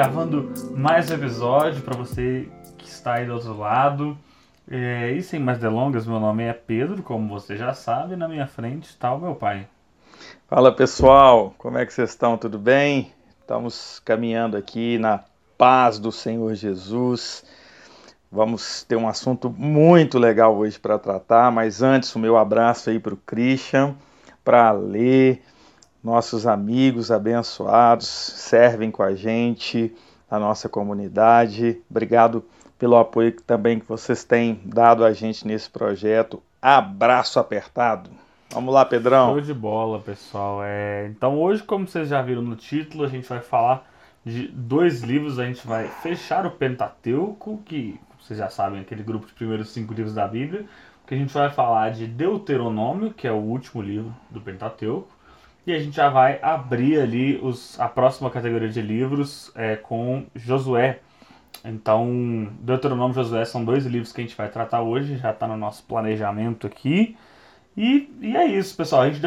gravando mais um episódio para você que está aí do outro lado. É, e sem mais delongas, meu nome é Pedro, como você já sabe, na minha frente está o meu pai. Fala pessoal, como é que vocês estão? Tudo bem? Estamos caminhando aqui na paz do Senhor Jesus. Vamos ter um assunto muito legal hoje para tratar, mas antes o meu abraço aí para o Christian, para ler nossos amigos abençoados, servem com a gente, a nossa comunidade. Obrigado pelo apoio também que vocês têm dado a gente nesse projeto. Abraço apertado. Vamos lá, Pedrão. Show de bola, pessoal. É... Então hoje, como vocês já viram no título, a gente vai falar de dois livros. A gente vai fechar o Pentateuco, que vocês já sabem, aquele grupo de primeiros cinco livros da Bíblia. Que a gente vai falar de Deuteronômio, que é o último livro do Pentateuco. E a gente já vai abrir ali os, a próxima categoria de livros é, com Josué. Então, Deuteronômio e Josué são dois livros que a gente vai tratar hoje, já está no nosso planejamento aqui. E, e é isso, pessoal. A gente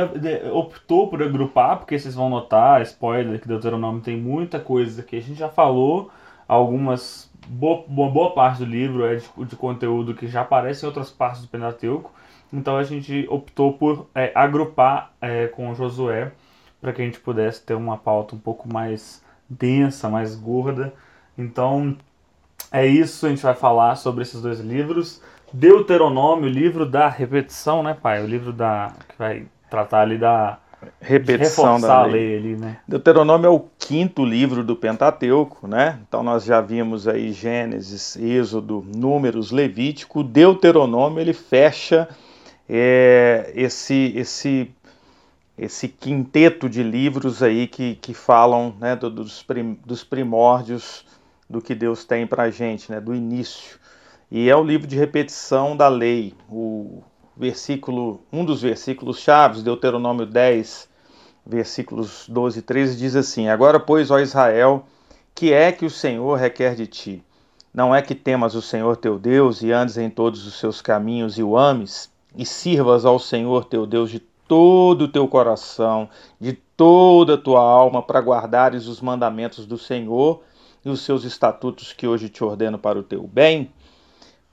optou por agrupar, porque vocês vão notar, spoiler, que Deuteronômio tem muita coisa que a gente já falou, algumas. Boa, boa parte do livro é de, de conteúdo que já aparece em outras partes do Pentateuco. Então a gente optou por é, agrupar é, com Josué para que a gente pudesse ter uma pauta um pouco mais densa, mais gorda. Então é isso, a gente vai falar sobre esses dois livros. Deuteronômio, o livro da repetição, né, pai? O livro da que vai tratar ali da repetição da lei. lei ali, né? Deuteronômio é o quinto livro do Pentateuco, né? Então nós já vimos aí Gênesis, Êxodo, Números, Levítico. Deuteronômio ele fecha é, esse, esse, esse quinteto de livros aí que, que falam né, do, dos, prim, dos primórdios do que Deus tem para a gente, né, do início. E é o livro de repetição da lei. O versículo, um dos versículos chaves, Deuteronômio 10, versículos 12 e 13, diz assim: Agora, pois, ó Israel, que é que o Senhor requer de ti? Não é que temas o Senhor teu Deus e andes em todos os seus caminhos e o ames, e sirvas ao Senhor teu Deus de todo o teu coração, de toda a tua alma, para guardares os mandamentos do Senhor e os seus estatutos que hoje te ordeno para o teu bem?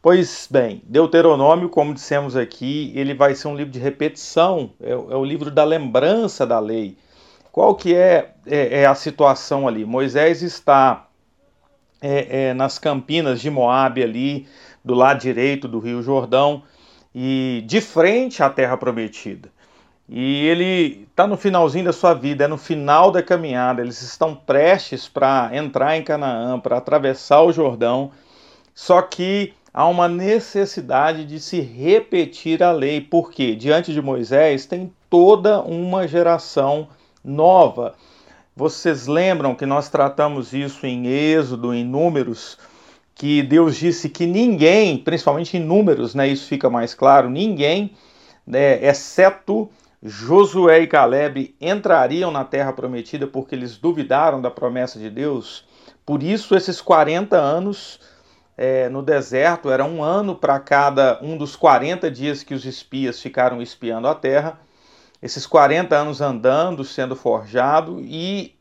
Pois bem, Deuteronômio, como dissemos aqui, ele vai ser um livro de repetição, é, é o livro da lembrança da lei. Qual que é, é, é a situação ali? Moisés está é, é, nas campinas de Moabe ali, do lado direito do rio Jordão, e de frente à terra prometida. E ele está no finalzinho da sua vida, é no final da caminhada, eles estão prestes para entrar em Canaã, para atravessar o Jordão, só que há uma necessidade de se repetir a lei, porque diante de Moisés tem toda uma geração nova. Vocês lembram que nós tratamos isso em Êxodo, em Números, que Deus disse que ninguém, principalmente em números, né, isso fica mais claro, ninguém, né, exceto Josué e Caleb, entrariam na terra prometida porque eles duvidaram da promessa de Deus. Por isso, esses 40 anos é, no deserto era um ano para cada um dos 40 dias que os espias ficaram espiando a terra. Esses 40 anos andando, sendo forjado, e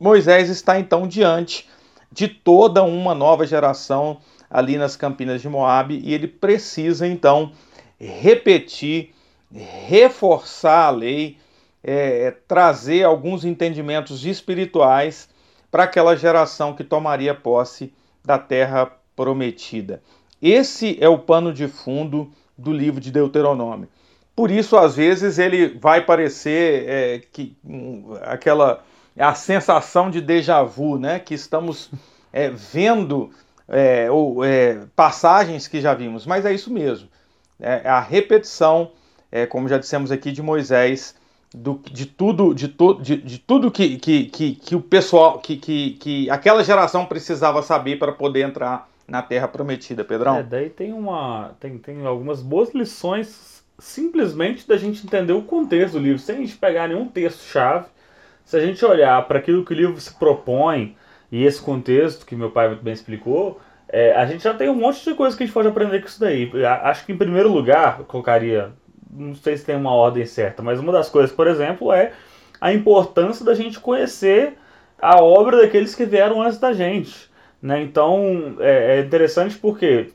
Moisés está então diante de toda uma nova geração ali nas Campinas de Moabe e ele precisa então repetir, reforçar a lei, é, é, trazer alguns entendimentos espirituais para aquela geração que tomaria posse da terra prometida. Esse é o pano de fundo do livro de Deuteronômio. Por isso, às vezes, ele vai parecer é, que um, aquela é a sensação de déjà vu, né? Que estamos é, vendo é, ou, é, passagens que já vimos, mas é isso mesmo. É a repetição, é, como já dissemos aqui, de Moisés, do, de tudo, de, to, de, de tudo que, que, que, que, o pessoal, que, que, que aquela geração precisava saber para poder entrar na Terra Prometida, Pedrão. É, daí tem uma, tem, tem algumas boas lições simplesmente da gente entender o contexto do livro, sem a gente pegar nenhum texto-chave se a gente olhar para aquilo que o livro se propõe e esse contexto que meu pai muito bem explicou, é, a gente já tem um monte de coisa que a gente pode aprender com isso daí. Acho que em primeiro lugar, eu colocaria, não sei se tem uma ordem certa, mas uma das coisas, por exemplo, é a importância da gente conhecer a obra daqueles que vieram antes da gente. Né? Então é, é interessante porque,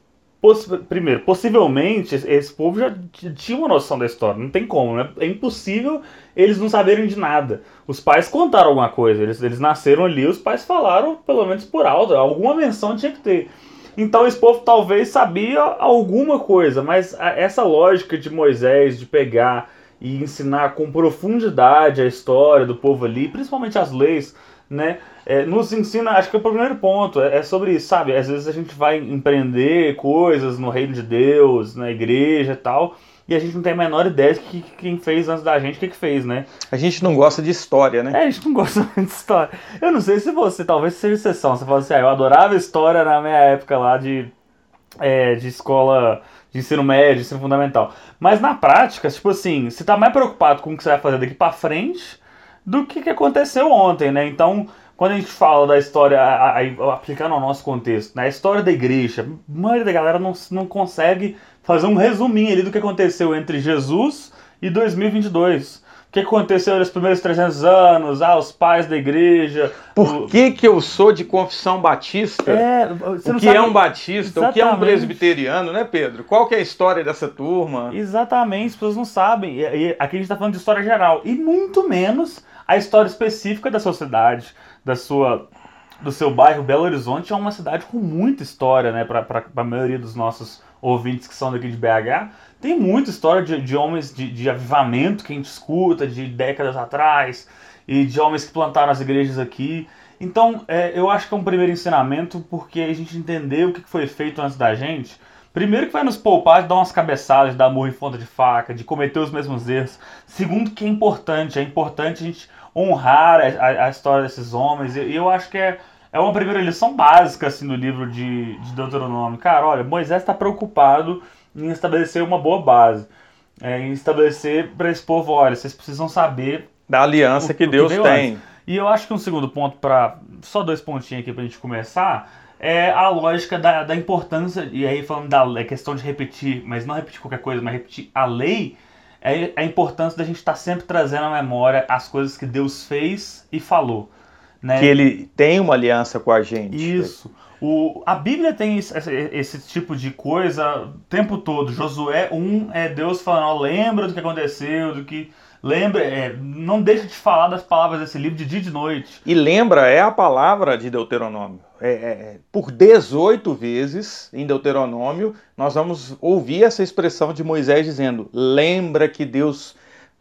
primeiro, possivelmente esse povo já tinha uma noção da história, não tem como, né? é impossível eles não saberem de nada. Os pais contaram alguma coisa, eles, eles nasceram ali, os pais falaram, pelo menos por alto, alguma menção tinha que ter. Então esse povo talvez sabia alguma coisa, mas essa lógica de Moisés de pegar e ensinar com profundidade a história do povo ali, principalmente as leis, né? É, nos ensina, acho que é o primeiro ponto, é, é, sobre isso, sabe? Às vezes a gente vai empreender coisas no reino de Deus, na igreja e tal, e a gente não tem a menor ideia de que, quem fez antes da gente, o que, que fez, né? A gente não gosta de história, né? É, a gente não gosta de história. Eu não sei se você, talvez seja exceção, você fala assim, ah, eu adorava história na minha época lá de, é, de escola de ensino médio, ensino fundamental. Mas na prática, tipo assim, você tá mais preocupado com o que você vai fazer daqui para frente do que, que aconteceu ontem, né? Então, quando a gente fala da história, aplicando ao nosso contexto, na né? história da igreja, a maioria da galera não, não consegue fazer um resuminho ali do que aconteceu entre Jesus e 2022. O que aconteceu nos primeiros 300 anos? Ah, os pais da igreja. Por o... que, que eu sou de confissão batista? É, o que sabe... é um batista? Exatamente. O que é um presbiteriano, né, Pedro? Qual que é a história dessa turma? Exatamente, as pessoas não sabem. E aqui a gente está falando de história geral. E muito menos a história específica da sociedade, da sua do seu bairro Belo Horizonte é uma cidade com muita história, né, para a maioria dos nossos ouvintes que são daqui de BH. Tem muita história de, de homens de, de avivamento que a gente escuta de décadas atrás e de homens que plantaram as igrejas aqui. Então, é, eu acho que é um primeiro ensinamento porque a gente entendeu o que foi feito antes da gente. Primeiro que vai nos poupar de dar umas cabeçadas, de dar murro em ponta de faca, de cometer os mesmos erros. Segundo que é importante, é importante a gente honrar a, a história desses homens. E eu acho que é, é uma primeira lição básica assim, do livro de, de Deuteronômio. Cara, olha, Moisés está preocupado em estabelecer uma boa base. É, em estabelecer para esse povo, olha, vocês precisam saber da aliança o, que Deus que tem. Antes. E eu acho que um segundo ponto para só dois pontinhos aqui para a gente começar é a lógica da, da importância e aí falando da questão de repetir, mas não repetir qualquer coisa, mas repetir a lei é a importância da gente estar tá sempre trazendo à memória as coisas que Deus fez e falou. Né? Que ele tem uma aliança com a gente. Isso. O, a Bíblia tem esse, esse, tipo de coisa o tempo todo. Josué 1 é Deus falando, lembra do que aconteceu, do que Lembra, é, não deixa de falar das palavras desse livro de dia e de noite. E lembra, é a palavra de Deuteronômio. É, é, é por 18 vezes em Deuteronômio, nós vamos ouvir essa expressão de Moisés dizendo: Lembra que Deus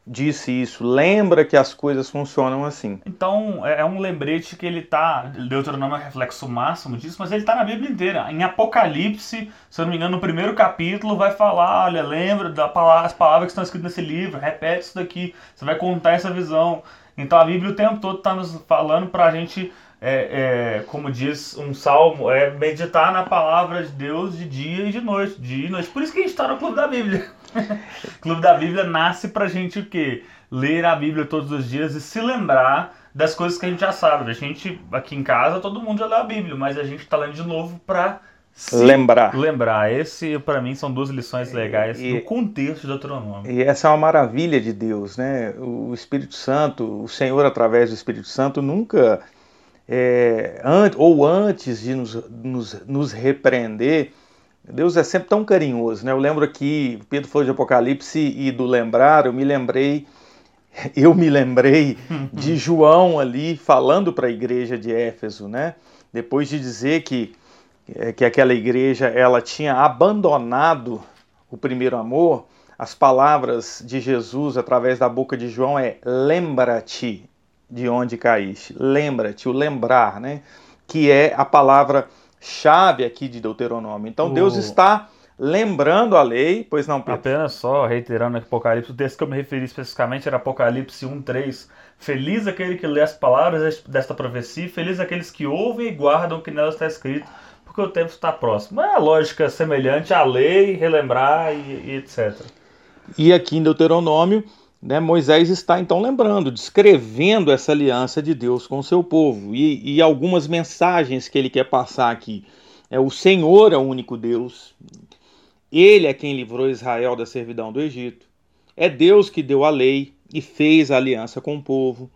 disse isso, lembra que as coisas funcionam assim. Então, é, é um lembrete que ele tá, Deuteronômio é reflexo máximo disso, mas ele tá na Bíblia inteira. Em Apocalipse, se eu não me engano, no primeiro capítulo vai falar, olha, lembra das palavras que estão escritas nesse livro, repete isso daqui, você vai contar essa visão. Então a Bíblia o tempo todo está nos falando para a gente é, é, como diz um salmo, é meditar na palavra de Deus de dia e de noite. Dia e noite. Por isso que a gente está no Clube da Bíblia. O Clube da Bíblia nasce pra gente o quê? Ler a Bíblia todos os dias e se lembrar das coisas que a gente já sabe. A gente, aqui em casa, todo mundo já leu a Bíblia, mas a gente está lendo de novo para lembrar. Lembrar. Esse, para mim, são duas lições legais e, no contexto do Deuteronômio. E essa é uma maravilha de Deus, né? O Espírito Santo, o Senhor, através do Espírito Santo, nunca é, an ou antes de nos, nos, nos, repreender, Deus é sempre tão carinhoso. Né? Eu lembro aqui, Pedro falou de Apocalipse e do lembrar, eu me lembrei, eu me lembrei de João ali falando para a igreja de Éfeso, né? depois de dizer que, é, que aquela igreja ela tinha abandonado o primeiro amor, as palavras de Jesus através da boca de João é lembra-te de onde caíste. Lembra-te, o lembrar, né? Que é a palavra chave aqui de Deuteronômio. Então o... Deus está lembrando a lei, pois não, Pedro? Apenas só reiterando aqui Apocalipse, o texto que eu me referi especificamente era Apocalipse 1:3. Feliz aquele que lê as palavras desta profecia, feliz aqueles que ouvem e guardam o que nela está escrito, porque o tempo está próximo. É a lógica semelhante à lei, relembrar e, e etc. E aqui em Deuteronômio, né, Moisés está então lembrando, descrevendo essa aliança de Deus com o seu povo e, e algumas mensagens que ele quer passar aqui. É o Senhor é o único Deus. Ele é quem livrou Israel da servidão do Egito. É Deus que deu a lei e fez a aliança com o povo.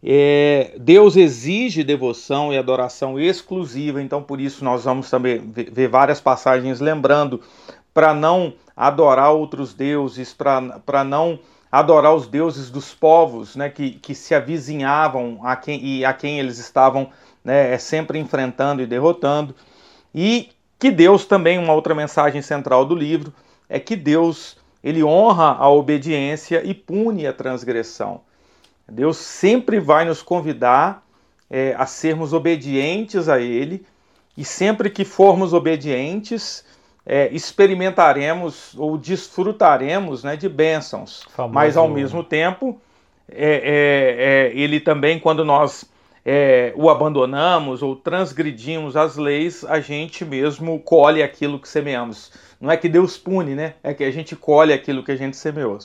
é, Deus exige devoção e adoração exclusiva, então por isso nós vamos também ver várias passagens lembrando para não adorar outros deuses, para não adorar os deuses dos povos né, que, que se avizinhavam a quem, e a quem eles estavam né, é sempre enfrentando e derrotando. E que Deus também, uma outra mensagem central do livro, é que Deus ele honra a obediência e pune a transgressão. Deus sempre vai nos convidar é, a sermos obedientes a Ele, e sempre que formos obedientes, é, experimentaremos ou desfrutaremos né, de bênçãos. Famoso. Mas ao mesmo tempo, é, é, é ele também, quando nós é, o abandonamos ou transgredimos as leis, a gente mesmo colhe aquilo que semeamos. Não é que Deus pune, né? É que a gente colhe aquilo que a gente semeou.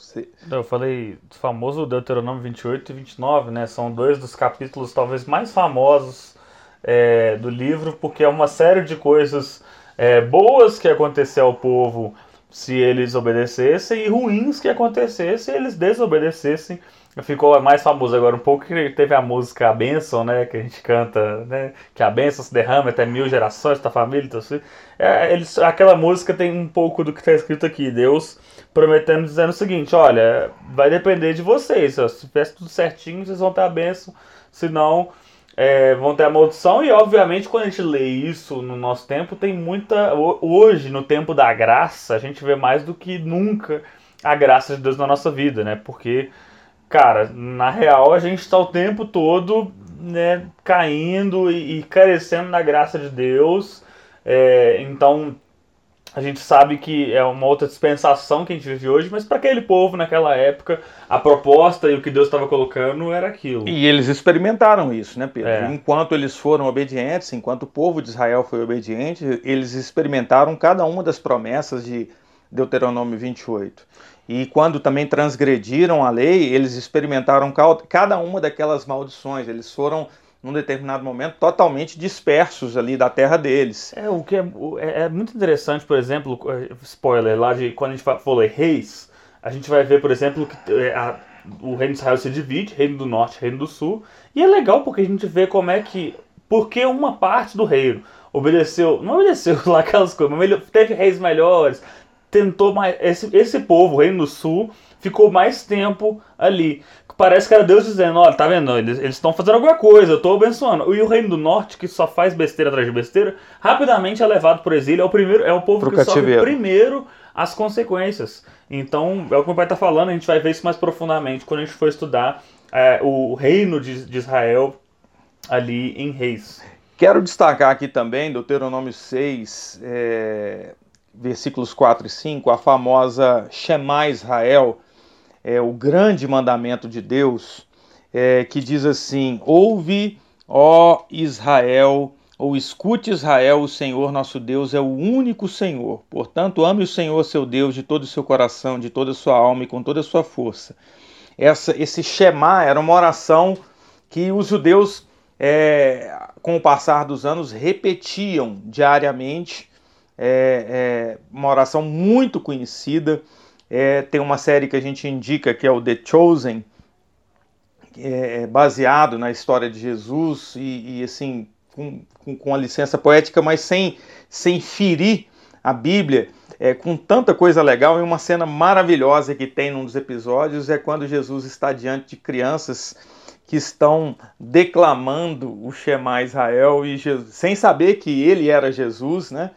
Eu falei do famoso Deuteronômio 28 e 29, né? São dois dos capítulos talvez mais famosos é, do livro, porque é uma série de coisas é, boas que aconteceu ao povo se eles obedecessem e ruins que acontecessem se eles desobedecessem ficou mais famoso agora um pouco que teve a música A Bênção, né? Que a gente canta, né? Que a bênção se derrama até mil gerações da família. Então, assim, é, eles, aquela música tem um pouco do que está escrito aqui. Deus prometendo, dizendo o seguinte: olha, vai depender de vocês. Se fizer tudo certinho, vocês vão ter a bênção. Senão, é, vão ter a maldição. E, obviamente, quando a gente lê isso no nosso tempo, tem muita. Hoje, no tempo da graça, a gente vê mais do que nunca a graça de Deus na nossa vida, né? Porque cara, na real a gente está o tempo todo né, caindo e, e carecendo da graça de Deus. É, então a gente sabe que é uma outra dispensação que a gente vive hoje, mas para aquele povo naquela época, a proposta e o que Deus estava colocando era aquilo. E eles experimentaram isso, né, Pedro? É. Enquanto eles foram obedientes, enquanto o povo de Israel foi obediente, eles experimentaram cada uma das promessas de Deuteronômio 28. E quando também transgrediram a lei, eles experimentaram cada uma daquelas maldições. Eles foram, num determinado momento, totalmente dispersos ali da terra deles. É, o que é, é, é muito interessante, por exemplo, é, spoiler, lá de quando a gente falou reis, a gente vai ver, por exemplo, que é, a, o reino de Israel se divide, reino do norte, reino do sul. E é legal porque a gente vê como é que. Porque uma parte do reino obedeceu, não obedeceu lá aquelas coisas, mas teve reis melhores, tentou mais. Esse, esse povo, o Reino do Sul, ficou mais tempo ali. Parece que era Deus dizendo: olha, tá vendo? Eles estão fazendo alguma coisa, eu estou abençoando. E o Reino do Norte, que só faz besteira atrás de besteira, rapidamente é levado por exílio. É o, primeiro, é o povo Pro que cativeiro. sofre primeiro as consequências. Então, é o que o pai está falando, a gente vai ver isso mais profundamente quando a gente for estudar é, o reino de, de Israel ali em Reis. Quero destacar aqui também, Deuteronômio 6, é, versículos 4 e 5, a famosa Shema Israel, é o grande mandamento de Deus, é, que diz assim: Ouve, ó Israel, ou escute Israel, o Senhor nosso Deus é o único Senhor. Portanto, ame o Senhor seu Deus de todo o seu coração, de toda a sua alma e com toda a sua força. Essa, esse Shema era uma oração que os judeus, é, com o passar dos anos, repetiam diariamente é, é uma oração muito conhecida. É, tem uma série que a gente indica que é o The Chosen, é, é baseado na história de Jesus e, e assim com, com, com, a licença poética, mas sem, sem ferir a Bíblia, é, com tanta coisa legal. E uma cena maravilhosa que tem num dos episódios é quando Jesus está diante de crianças que estão declamando o Shema Israel e Jesus, sem saber que ele era Jesus, né?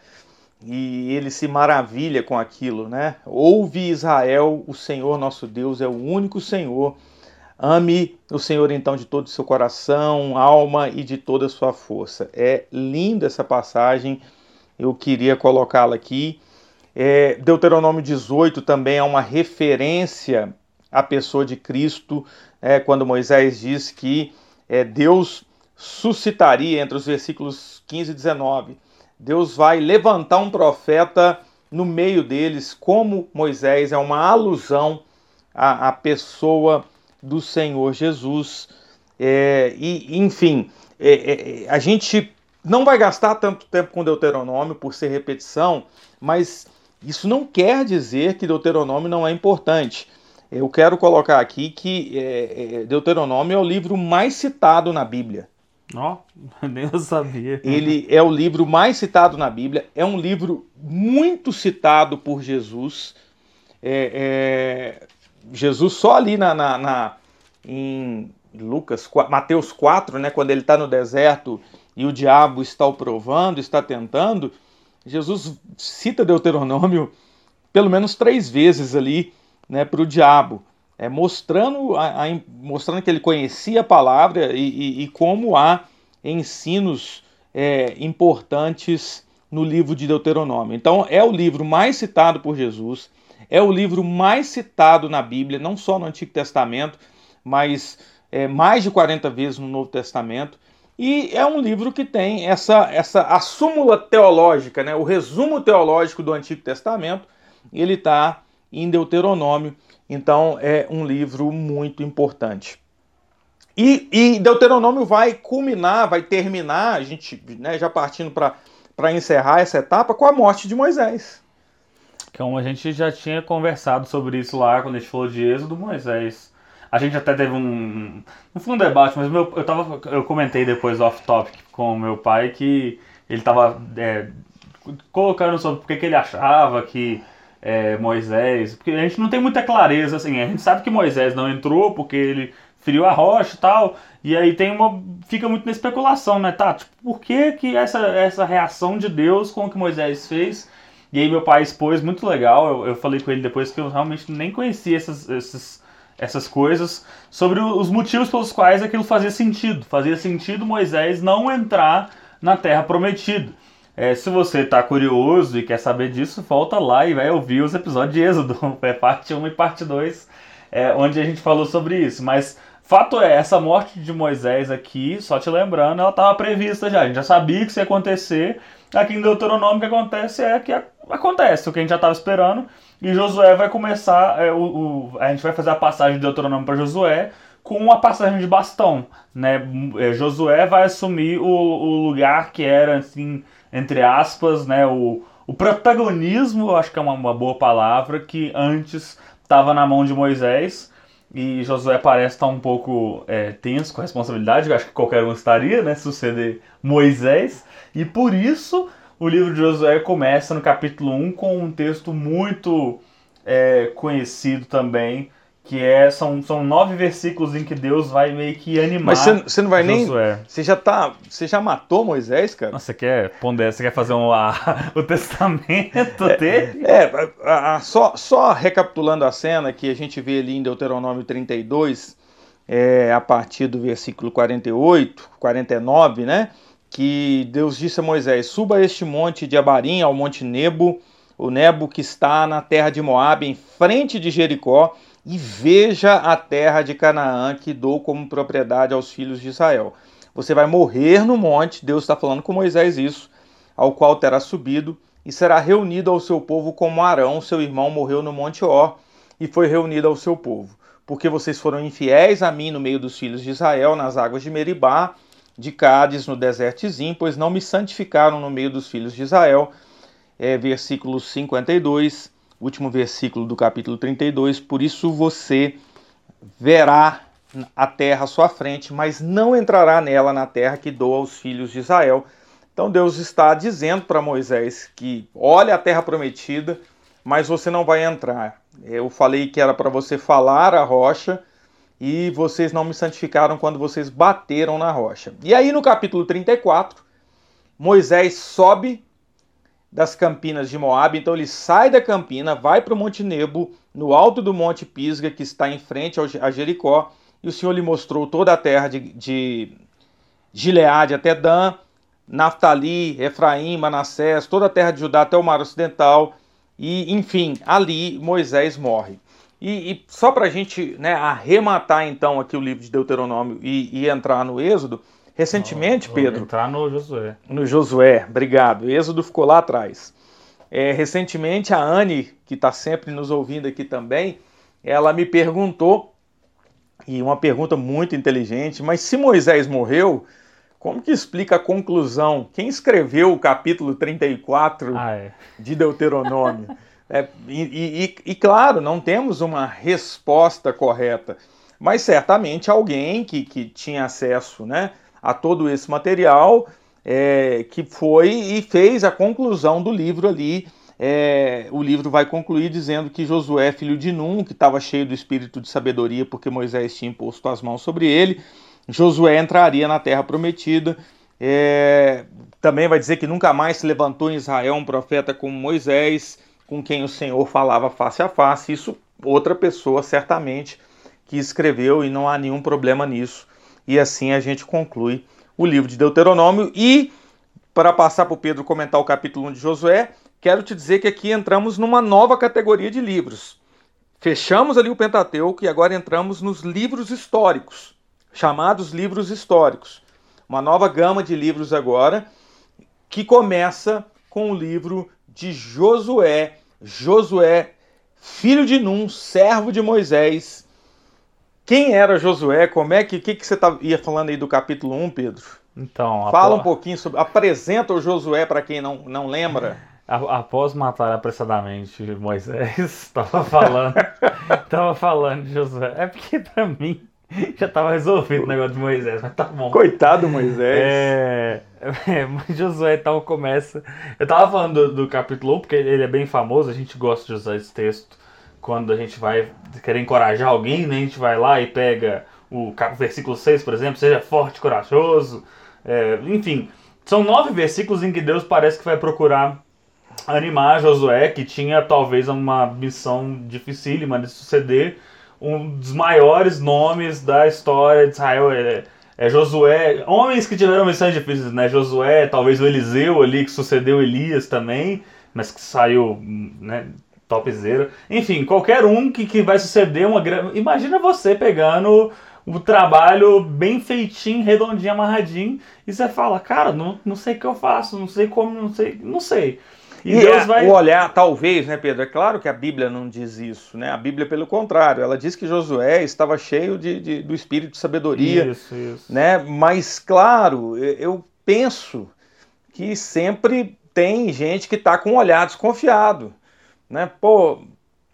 E ele se maravilha com aquilo, né? Ouve Israel, o Senhor nosso Deus é o único Senhor. Ame o Senhor então de todo o seu coração, alma e de toda a sua força. É linda essa passagem, eu queria colocá-la aqui. É, Deuteronômio 18 também é uma referência à pessoa de Cristo, é, quando Moisés diz que é, Deus suscitaria, entre os versículos 15 e 19, Deus vai levantar um profeta no meio deles, como Moisés, é uma alusão à, à pessoa do Senhor Jesus. É, e, enfim, é, é, a gente não vai gastar tanto tempo com Deuteronômio por ser repetição, mas isso não quer dizer que Deuteronômio não é importante. eu quero colocar aqui que é, é, Deuteronômio é o livro mais citado na Bíblia. Ó, oh, nem eu sabia. Ele é o livro mais citado na Bíblia, é um livro muito citado por Jesus. É, é, Jesus só ali na, na, na, em Lucas, Mateus 4, né, quando ele está no deserto e o diabo está o provando, está tentando, Jesus cita Deuteronômio pelo menos três vezes ali né, para o diabo, é, mostrando, a, a, mostrando que ele conhecia a palavra e, e, e como há ensinos é, importantes no livro de Deuteronômio. Então, é o livro mais citado por Jesus, é o livro mais citado na Bíblia, não só no Antigo Testamento, mas é, mais de 40 vezes no Novo Testamento. E é um livro que tem essa, essa a súmula teológica, né, o resumo teológico do Antigo Testamento, ele está em Deuteronômio. Então é um livro muito importante. E, e Deuteronômio vai culminar, vai terminar, a gente né, já partindo para encerrar essa etapa, com a morte de Moisés. Como a gente já tinha conversado sobre isso lá quando a gente falou de Êxodo, Moisés. A gente até teve um. Não foi um debate, mas meu, eu, tava, eu comentei depois off-topic com meu pai que ele estava é, colocando sobre por que ele achava que é, Moisés, porque a gente não tem muita clareza, assim, a gente sabe que Moisés não entrou porque ele feriu a rocha e tal, e aí tem uma, fica muito na especulação, né, tá, tipo, por que que essa, essa reação de Deus com o que Moisés fez, e aí meu pai expôs, muito legal, eu, eu falei com ele depois que eu realmente nem conhecia essas, essas, essas coisas, sobre os motivos pelos quais aquilo fazia sentido, fazia sentido Moisés não entrar na terra prometida. É, se você está curioso e quer saber disso, volta lá e vai ouvir os episódios de Êxodo, é parte 1 e parte 2, é, onde a gente falou sobre isso. Mas fato é, essa morte de Moisés aqui, só te lembrando, ela estava prevista já. A gente já sabia que isso ia acontecer. Aqui em Deuteronômio o que acontece é que acontece o que a gente já estava esperando. E Josué vai começar, é, o, o, a gente vai fazer a passagem de Deuteronômio para Josué com a passagem de bastão. Né? É, Josué vai assumir o, o lugar que era assim entre aspas, né, o, o protagonismo, acho que é uma, uma boa palavra, que antes estava na mão de Moisés. E Josué parece estar um pouco é, tenso com a responsabilidade, acho que qualquer um estaria, né, suceder Moisés. E por isso o livro de Josué começa no capítulo 1 com um texto muito é, conhecido também, que é são, são nove versículos em que Deus vai meio que animar. Mas você, não vai Josué. nem. Você já tá. Você já matou Moisés, cara? Nossa, você quer ponder, você quer fazer um, a, o testamento é, dele? É, a, a, só, só recapitulando a cena que a gente vê ali em Deuteronômio 32, é, a partir do versículo 48, 49, né? Que Deus disse a Moisés: Suba este monte de Abarim ao monte Nebo, o Nebo que está na terra de Moabe, em frente de Jericó e veja a terra de Canaã que dou como propriedade aos filhos de Israel. Você vai morrer no monte, Deus está falando com Moisés isso, ao qual terá subido, e será reunido ao seu povo como Arão, seu irmão, morreu no monte Or, e foi reunido ao seu povo. Porque vocês foram infiéis a mim no meio dos filhos de Israel, nas águas de Meribá, de Cádiz, no deserto pois não me santificaram no meio dos filhos de Israel. É, versículo 52 último versículo do capítulo 32, por isso você verá a terra à sua frente, mas não entrará nela na terra que dou aos filhos de Israel. Então Deus está dizendo para Moisés que olha a terra prometida, mas você não vai entrar. Eu falei que era para você falar a rocha e vocês não me santificaram quando vocês bateram na rocha. E aí no capítulo 34, Moisés sobe das campinas de Moab. Então ele sai da campina, vai para o Monte Nebo, no alto do Monte Pisga, que está em frente a Jericó, e o Senhor lhe mostrou toda a terra de, de Gileade até Dan, Naftali, Efraim, Manassés, toda a terra de Judá até o mar ocidental, e enfim, ali Moisés morre. E, e só para a gente né, arrematar então aqui o livro de Deuteronômio e, e entrar no Êxodo, Recentemente, Vou Pedro. Entrar no Josué. No Josué, obrigado. Êxodo ficou lá atrás. É, recentemente, a Anne, que está sempre nos ouvindo aqui também, ela me perguntou, e uma pergunta muito inteligente, mas se Moisés morreu, como que explica a conclusão? Quem escreveu o capítulo 34 ah, é. de Deuteronômio? É, e, e, e, claro, não temos uma resposta correta, mas certamente alguém que, que tinha acesso né, a todo esse material é, que foi e fez a conclusão do livro ali. É, o livro vai concluir dizendo que Josué, filho de Num, que estava cheio do espírito de sabedoria porque Moisés tinha imposto as mãos sobre ele, Josué entraria na terra prometida. É, também vai dizer que nunca mais se levantou em Israel um profeta como Moisés, com quem o Senhor falava face a face. Isso outra pessoa certamente que escreveu e não há nenhum problema nisso. E assim a gente conclui o livro de Deuteronômio. E para passar para o Pedro comentar o capítulo 1 de Josué, quero te dizer que aqui entramos numa nova categoria de livros. Fechamos ali o Pentateuco e agora entramos nos livros históricos, chamados livros históricos. Uma nova gama de livros agora, que começa com o livro de Josué. Josué, filho de Num, servo de Moisés, quem era Josué? Como é que que, que você tá, ia falando aí do capítulo 1, Pedro? Então, fala após... um pouquinho sobre, apresenta o Josué para quem não, não lembra. Após matar apressadamente Moisés, estava falando, estava falando de Josué. É porque para mim já estava resolvido o negócio de Moisés, mas tá bom. Coitado Moisés. É, é, Josué então começa. Eu estava falando do, do capítulo 1 porque ele é bem famoso, a gente gosta de usar esse texto quando a gente vai querer encorajar alguém, né, a gente vai lá e pega o versículo 6, por exemplo, seja forte, corajoso, é, enfim, são nove versículos em que Deus parece que vai procurar animar Josué, que tinha talvez uma missão dificílima de suceder um dos maiores nomes da história de Israel. É, é Josué, homens que tiveram missões difíceis, né? Josué, talvez o Eliseu ali, que sucedeu Elias também, mas que saiu, né? Topzera. Enfim, qualquer um que, que vai suceder uma grande. Imagina você pegando o trabalho bem feitinho, redondinho, amarradinho, e você fala, cara, não, não sei o que eu faço, não sei como, não sei, não sei. E, e Deus é, vai... o olhar, talvez, né, Pedro? É claro que a Bíblia não diz isso, né? A Bíblia, pelo contrário, ela diz que Josué estava cheio de, de do espírito de sabedoria, isso, isso. né? Mas, claro, eu penso que sempre tem gente que está com um olhar desconfiado né? Pô,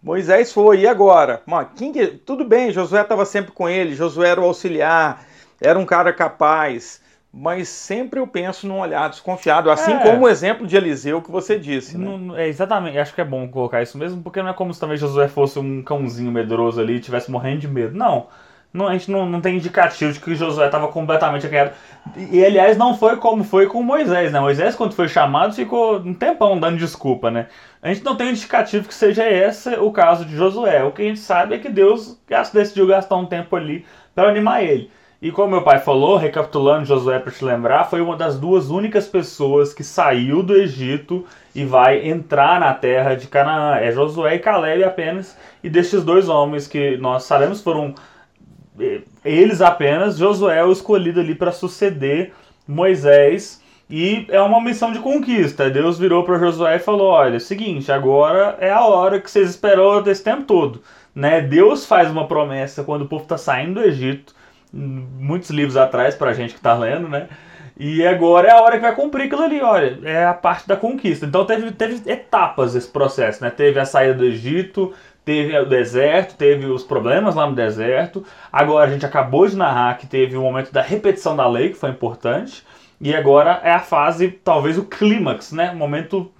Moisés foi, e agora? quem que... Tudo bem, Josué estava sempre com ele, Josué era o auxiliar, era um cara capaz, mas sempre eu penso num olhar desconfiado, assim é. como o exemplo de Eliseu que você disse. Né? Não, é, exatamente, acho que é bom colocar isso mesmo, porque não é como se também Josué fosse um cãozinho medroso ali e tivesse morrendo de medo. Não. Não, a gente não, não tem indicativo de que Josué estava completamente acanhado. E, aliás, não foi como foi com Moisés, né? Moisés, quando foi chamado, ficou um tempão dando desculpa, né? A gente não tem indicativo que seja esse o caso de Josué. O que a gente sabe é que Deus decidiu gastar um tempo ali para animar ele. E como meu pai falou, recapitulando Josué para te lembrar, foi uma das duas únicas pessoas que saiu do Egito e vai entrar na terra de Canaã. É Josué e Caleb apenas. E destes dois homens que nós sabemos foram eles apenas, Josué é o escolhido ali para suceder Moisés. E é uma missão de conquista. Deus virou para Josué e falou: Olha, é seguinte, agora é a hora que vocês esperou esse tempo todo. Né? Deus faz uma promessa quando o povo está saindo do Egito, muitos livros atrás para a gente que está lendo, né? E agora é a hora que vai cumprir aquilo ali, olha, é a parte da conquista. Então teve, teve etapas esse processo, né? Teve a saída do Egito, teve o deserto, teve os problemas lá no deserto. Agora a gente acabou de narrar que teve o momento da repetição da lei, que foi importante. E agora é a fase, talvez o clímax, né? O momento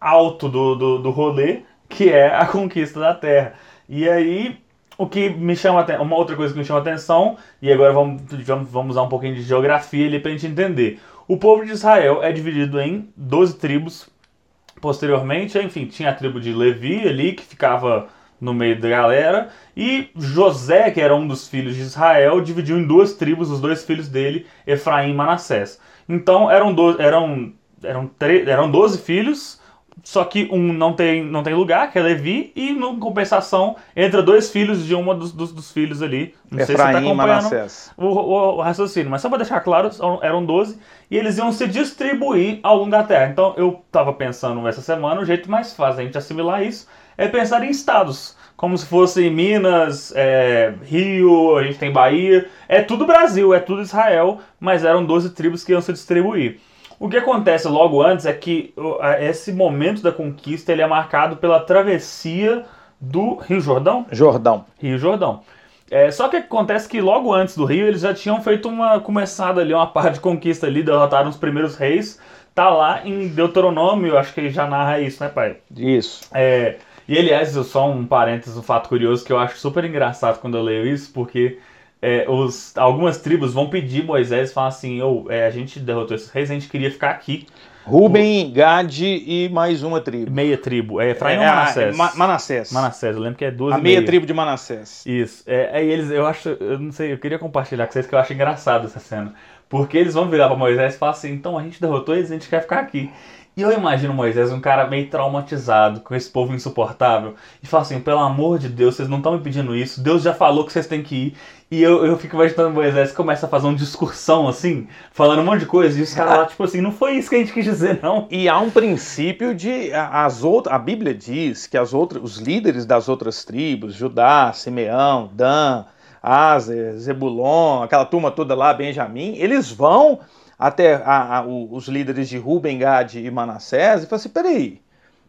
alto do, do, do rolê, que é a conquista da terra. E aí, o que me chama uma outra coisa que me chama atenção, e agora vamos, vamos usar um pouquinho de geografia ali para a gente entender. O povo de Israel é dividido em 12 tribos Posteriormente, enfim, tinha a tribo de Levi ali, que ficava no meio da galera, e José, que era um dos filhos de Israel, dividiu em duas tribos os dois filhos dele, Efraim e Manassés. Então eram, do, eram, eram, eram 12 filhos, só que um não tem, não tem lugar, que é Levi, e em compensação entra dois filhos de uma dos, dos, dos filhos ali. Não Efraim sei se você tá acompanhando o, o, o, raciocínio, mas só para deixar claro, eram 12 e eles iam se distribuir ao longo da terra. Então eu estava pensando essa semana, o jeito mais fácil a gente assimilar isso é pensar em estados. Como se fosse Minas, é, Rio, a gente tem Bahia. É tudo Brasil, é tudo Israel, mas eram 12 tribos que iam se distribuir. O que acontece logo antes é que esse momento da conquista ele é marcado pela travessia do Rio Jordão? Jordão. Rio Jordão. É, só que acontece que logo antes do Rio eles já tinham feito uma começada ali, uma parte de conquista ali, derrotaram os primeiros reis. Tá lá em Deuteronômio, acho que já narra isso, né, pai? Isso. É, e aliás, só um parênteses, um fato curioso que eu acho super engraçado quando eu leio isso, porque é, os, algumas tribos vão pedir Moisés e falar assim: oh, é, a gente derrotou esses reis, a gente queria ficar aqui. Ruben, Gad e mais uma tribo. Meia tribo. É Efraim é, ou Manassés? Ma Manassés. Manassés, eu lembro que é duas A meia, meia tribo de Manassés. Isso. É, aí eles, eu acho, eu não sei, eu queria compartilhar com vocês que eu acho engraçado essa cena. Porque eles vão virar para Moisés e falar assim: então a gente derrotou eles, a gente quer ficar aqui. E eu imagino Moisés, um cara meio traumatizado com esse povo insuportável, e fala assim: pelo amor de Deus, vocês não estão me pedindo isso, Deus já falou que vocês têm que ir. E eu, eu fico imaginando Moisés começa a fazer uma discursão assim, falando um monte de coisa, e os caras lá, tipo assim, não foi isso que a gente quis dizer, não. E há um princípio de. As outras, a Bíblia diz que as outras, os líderes das outras tribos, Judá, Simeão, Dan, Azer, Zebulon, aquela turma toda lá, Benjamim, eles vão até a, a, os líderes de Ruben, Gad e Manassés e falou assim: peraí.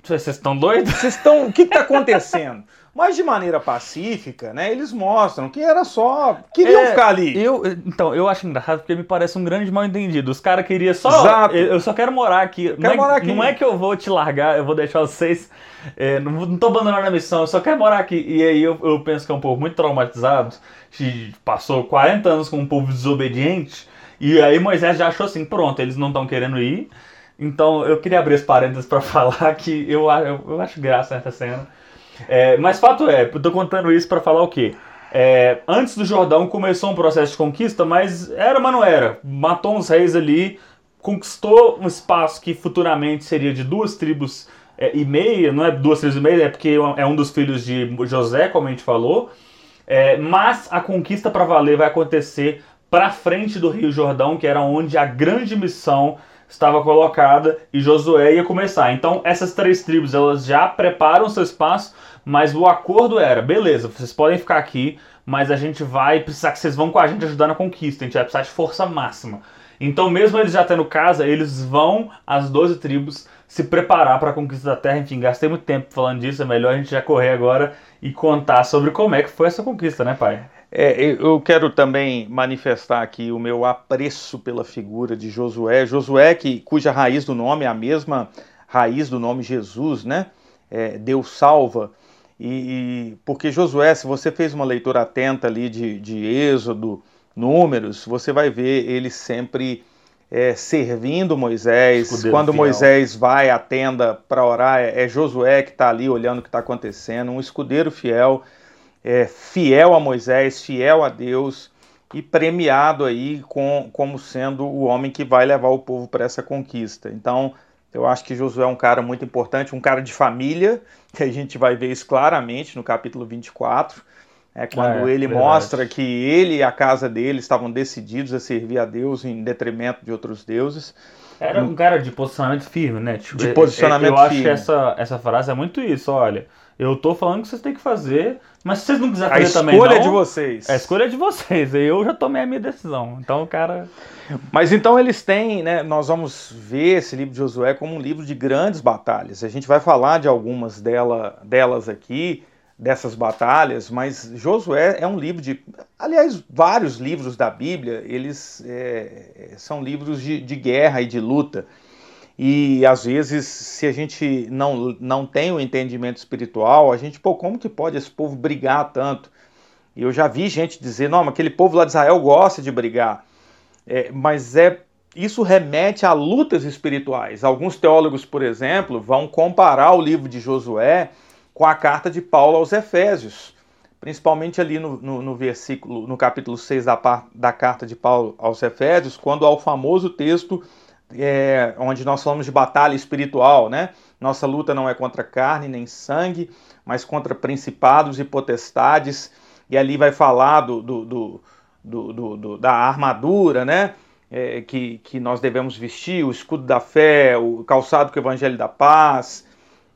Vocês estão doidos? Vocês estão. O que está acontecendo? Mas de maneira pacífica, né? Eles mostram que era só. Queriam é, ficar ali. Eu, então, eu acho engraçado porque me parece um grande mal entendido. Os caras queriam só. Exato. Eu só quero morar aqui. Quero não, é, morar aqui. não é que eu vou te largar, eu vou deixar vocês. É, não, não tô abandonando a missão, eu só quero morar aqui. E aí eu, eu penso que é um povo muito traumatizado, que passou 40 anos com um povo desobediente. E aí Moisés já achou assim, pronto, eles não estão querendo ir. Então eu queria abrir as parênteses para falar que eu, eu, eu, acho graça nessa cena. É, mas fato é, eu tô contando isso para falar o quê? É, antes do Jordão começou um processo de conquista, mas era, mas não era. Matou uns reis ali, conquistou um espaço que futuramente seria de duas tribos é, e meia, não é duas tribos e meia, é porque é um dos filhos de José, como a gente falou. É, mas a conquista para valer vai acontecer para frente do Rio Jordão, que era onde a grande missão estava colocada e Josué ia começar. Então, essas três tribos, elas já preparam seu espaço, mas o acordo era, beleza, vocês podem ficar aqui, mas a gente vai precisar que vocês vão com a gente ajudar na conquista, a gente vai precisar de força máxima. Então, mesmo eles já tendo casa, eles vão, as 12 tribos, se preparar para a conquista da terra. Enfim, gastei muito tempo falando disso, é melhor a gente já correr agora e contar sobre como é que foi essa conquista, né, pai? É, eu quero também manifestar aqui o meu apreço pela figura de Josué. Josué, que, cuja raiz do nome é a mesma raiz do nome Jesus, né? É, Deus salva. E, e, porque Josué, se você fez uma leitura atenta ali de, de Êxodo, Números, você vai ver ele sempre é, servindo Moisés. Escudeiro Quando fiel. Moisés vai à tenda para orar, é, é Josué que está ali olhando o que está acontecendo, um escudeiro fiel é, fiel a Moisés, fiel a Deus e premiado aí com, como sendo o homem que vai levar o povo para essa conquista. Então, eu acho que Josué é um cara muito importante, um cara de família, que a gente vai ver isso claramente no capítulo 24. É quando é, ele verdade. mostra que ele e a casa dele estavam decididos a servir a Deus em detrimento de outros deuses. Era um cara de posicionamento firme, né? Tipo, de posicionamento eu, eu firme. Eu acho que essa, essa frase é muito isso, olha. Eu tô falando que vocês têm que fazer, mas se vocês não quiserem fazer também não... A escolha é de vocês. A escolha é de vocês. Eu já tomei a minha decisão. Então o cara... Mas então eles têm, né? Nós vamos ver esse livro de Josué como um livro de grandes batalhas. A gente vai falar de algumas dela, delas aqui, dessas batalhas, mas Josué é um livro de... Aliás, vários livros da Bíblia, eles é, são livros de, de guerra e de luta. E às vezes, se a gente não, não tem o um entendimento espiritual, a gente, pô, como que pode esse povo brigar tanto? E eu já vi gente dizer, não, mas aquele povo lá de Israel gosta de brigar. É, mas é isso remete a lutas espirituais. Alguns teólogos, por exemplo, vão comparar o livro de Josué com a carta de Paulo aos Efésios, principalmente ali no, no, no versículo, no capítulo 6 da, da carta de Paulo aos Efésios, quando há o famoso texto é, onde nós falamos de batalha espiritual, né? Nossa luta não é contra carne nem sangue, mas contra principados e potestades. E ali vai falar do, do, do, do da armadura, né? É, que, que nós devemos vestir, o escudo da fé, o calçado com o evangelho da paz.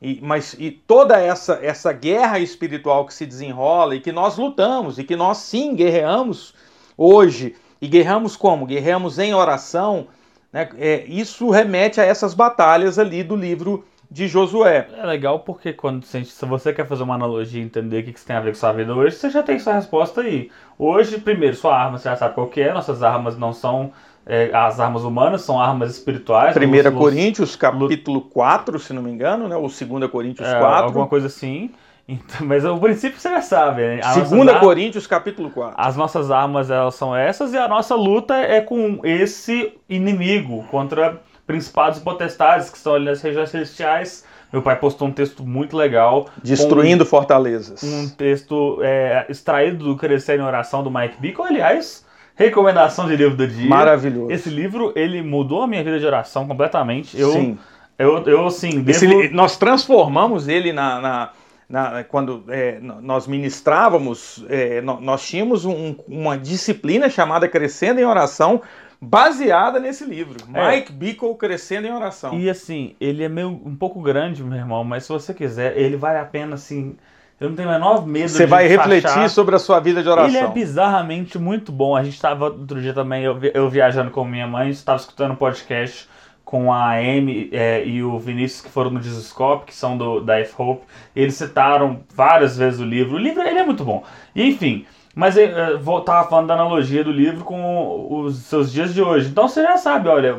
E, mas e toda essa, essa guerra espiritual que se desenrola e que nós lutamos e que nós sim guerreamos hoje. E guerreamos como? Guerreamos em oração, Né? É, isso remete a essas batalhas ali do livro de Josué. É legal porque quando se você quer fazer uma analogia e entender o que isso tem a ver com sua vida hoje, você já tem sua resposta aí. Hoje, primeiro, sua arma você já sabe qual que é, nossas armas não são é, as armas humanas, são armas espirituais. 1 Coríntios, capítulo 4, se não me engano, né? ou 2 Coríntios é, 4. Alguma coisa assim. Então, mas o princípio você já sabe, né? Segunda ar... Coríntios, capítulo 4. As nossas armas elas são essas e a nossa luta é com esse inimigo, contra principados e potestades que estão ali nas regiões celestiais. Meu pai postou um texto muito legal. Destruindo fortalezas. Um texto é, extraído do Crescer em Oração do Mike Bickle. Aliás, recomendação de livro do dia. Maravilhoso. Esse livro, ele mudou a minha vida de oração completamente. Eu, Sim. Eu, eu assim, devo... Esse, nós transformamos ele na... na... Na, quando é, nós ministrávamos, é, nós tínhamos um, uma disciplina chamada Crescendo em Oração, baseada nesse livro. É. Mike Bickle crescendo em oração. E assim, ele é meio um pouco grande, meu irmão, mas se você quiser, ele vale a pena assim. Eu não tenho o menor medo Você vai refletir sobre a sua vida de oração. Ele é bizarramente muito bom. A gente estava outro dia também, eu, eu viajando com minha mãe, estava escutando um podcast com a Amy é, e o Vinícius que foram no Discoscope, que são do, da F-Hope. Eles citaram várias vezes o livro. O livro ele é muito bom. E, enfim, mas eu, eh, eu tava falando da analogia do livro com os seus dias de hoje. Então você já sabe, olha,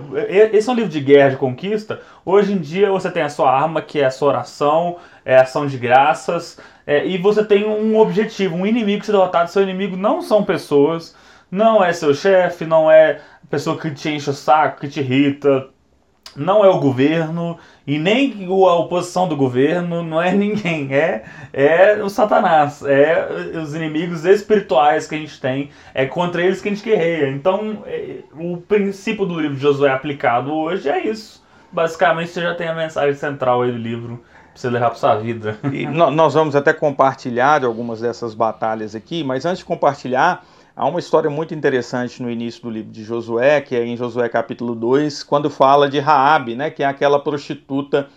esse é um livro de guerra, de conquista. Hoje em dia você tem a sua arma, que é a sua oração, é a ação de graças, é, e você tem um objetivo, um inimigo que se derrotado. Seu inimigo não são pessoas, não é seu chefe, não é a pessoa que te enche o saco, que te irrita, não é o governo e nem a oposição do governo, não é ninguém, é, é o Satanás, é os inimigos espirituais que a gente tem, é contra eles que a gente guerreia. Então, é, o princípio do livro de Josué aplicado hoje é isso. Basicamente, você já tem a mensagem central aí do livro para você levar para sua vida. E nós vamos até compartilhar algumas dessas batalhas aqui, mas antes de compartilhar, Há uma história muito interessante no início do livro de Josué, que é em Josué capítulo 2, quando fala de Raabe, né, que é aquela prostituta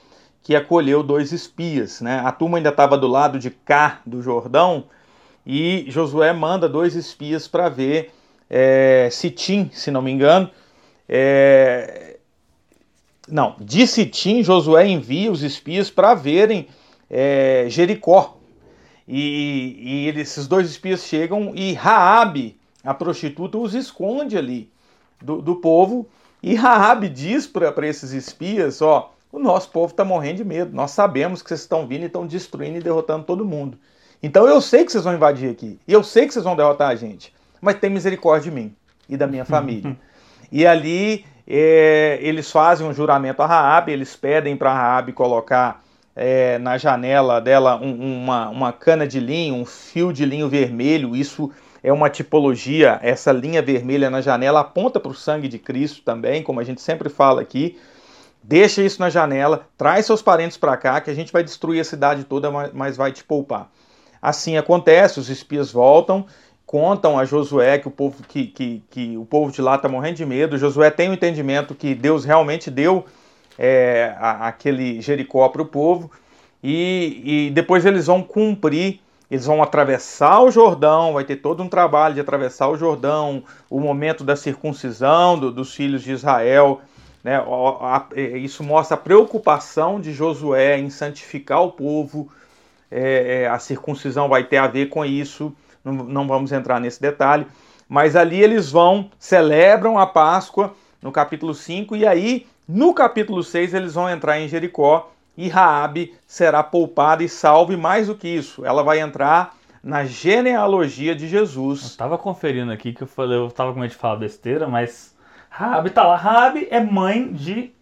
que acolheu dois espias, né? A turma ainda estava do lado de cá do Jordão e Josué manda dois espias para ver é, Sitim, se não me engano. É... Não, de Sitim, Josué envia os espias para verem é, Jericó, e, e esses dois espias chegam e Raabe, a prostituta, os esconde ali do, do povo. E Raabe diz para esses espias, ó, o nosso povo está morrendo de medo. Nós sabemos que vocês estão vindo e estão destruindo e derrotando todo mundo. Então eu sei que vocês vão invadir aqui. E eu sei que vocês vão derrotar a gente. Mas tem misericórdia de mim e da minha família. e ali é, eles fazem um juramento a Raabe, eles pedem para Raabe colocar é, na janela dela um, uma, uma cana de linho, um fio de linho vermelho. Isso é uma tipologia, essa linha vermelha na janela aponta para o sangue de Cristo também, como a gente sempre fala aqui. Deixa isso na janela, traz seus parentes para cá, que a gente vai destruir a cidade toda, mas vai te poupar. Assim acontece, os espias voltam, contam a Josué que o povo, que, que, que o povo de lá está morrendo de medo. Josué tem o entendimento que Deus realmente deu é, a, aquele Jericó para o povo, e, e depois eles vão cumprir eles vão atravessar o Jordão, vai ter todo um trabalho de atravessar o Jordão, o momento da circuncisão do, dos filhos de Israel. Né? É, isso mostra a preocupação de Josué em santificar o povo. É, é, a circuncisão vai ter a ver com isso, não, não vamos entrar nesse detalhe. Mas ali eles vão, celebram a Páscoa no capítulo 5, e aí no capítulo 6, eles vão entrar em Jericó e Raabe será poupada e salve mais do que isso. Ela vai entrar na genealogia de Jesus. Eu estava conferindo aqui que eu falei, eu tava com medo de falar besteira, mas Raabe tá lá. Raabe é mãe de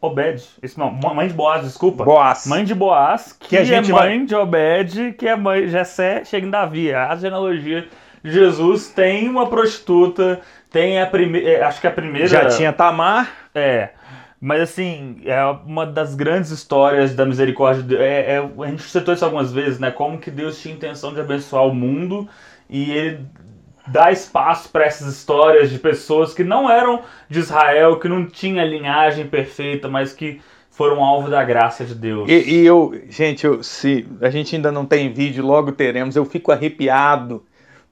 Obed. Isso não, mãe de Boaz, desculpa. Boaz. Mãe de Boaz, que, que a gente é mãe vai... de Obed, que é mãe de Jessé, chega em Davi. A genealogia de Jesus tem uma prostituta, tem a primeira, é, acho que a primeira Já tinha Tamar. É. Mas assim, é uma das grandes histórias da misericórdia. De, é, é, a gente citou isso algumas vezes, né? Como que Deus tinha intenção de abençoar o mundo e ele dá espaço para essas histórias de pessoas que não eram de Israel, que não tinha linhagem perfeita, mas que foram alvo da graça de Deus. E, e eu, gente, eu, se a gente ainda não tem vídeo, logo teremos. Eu fico arrepiado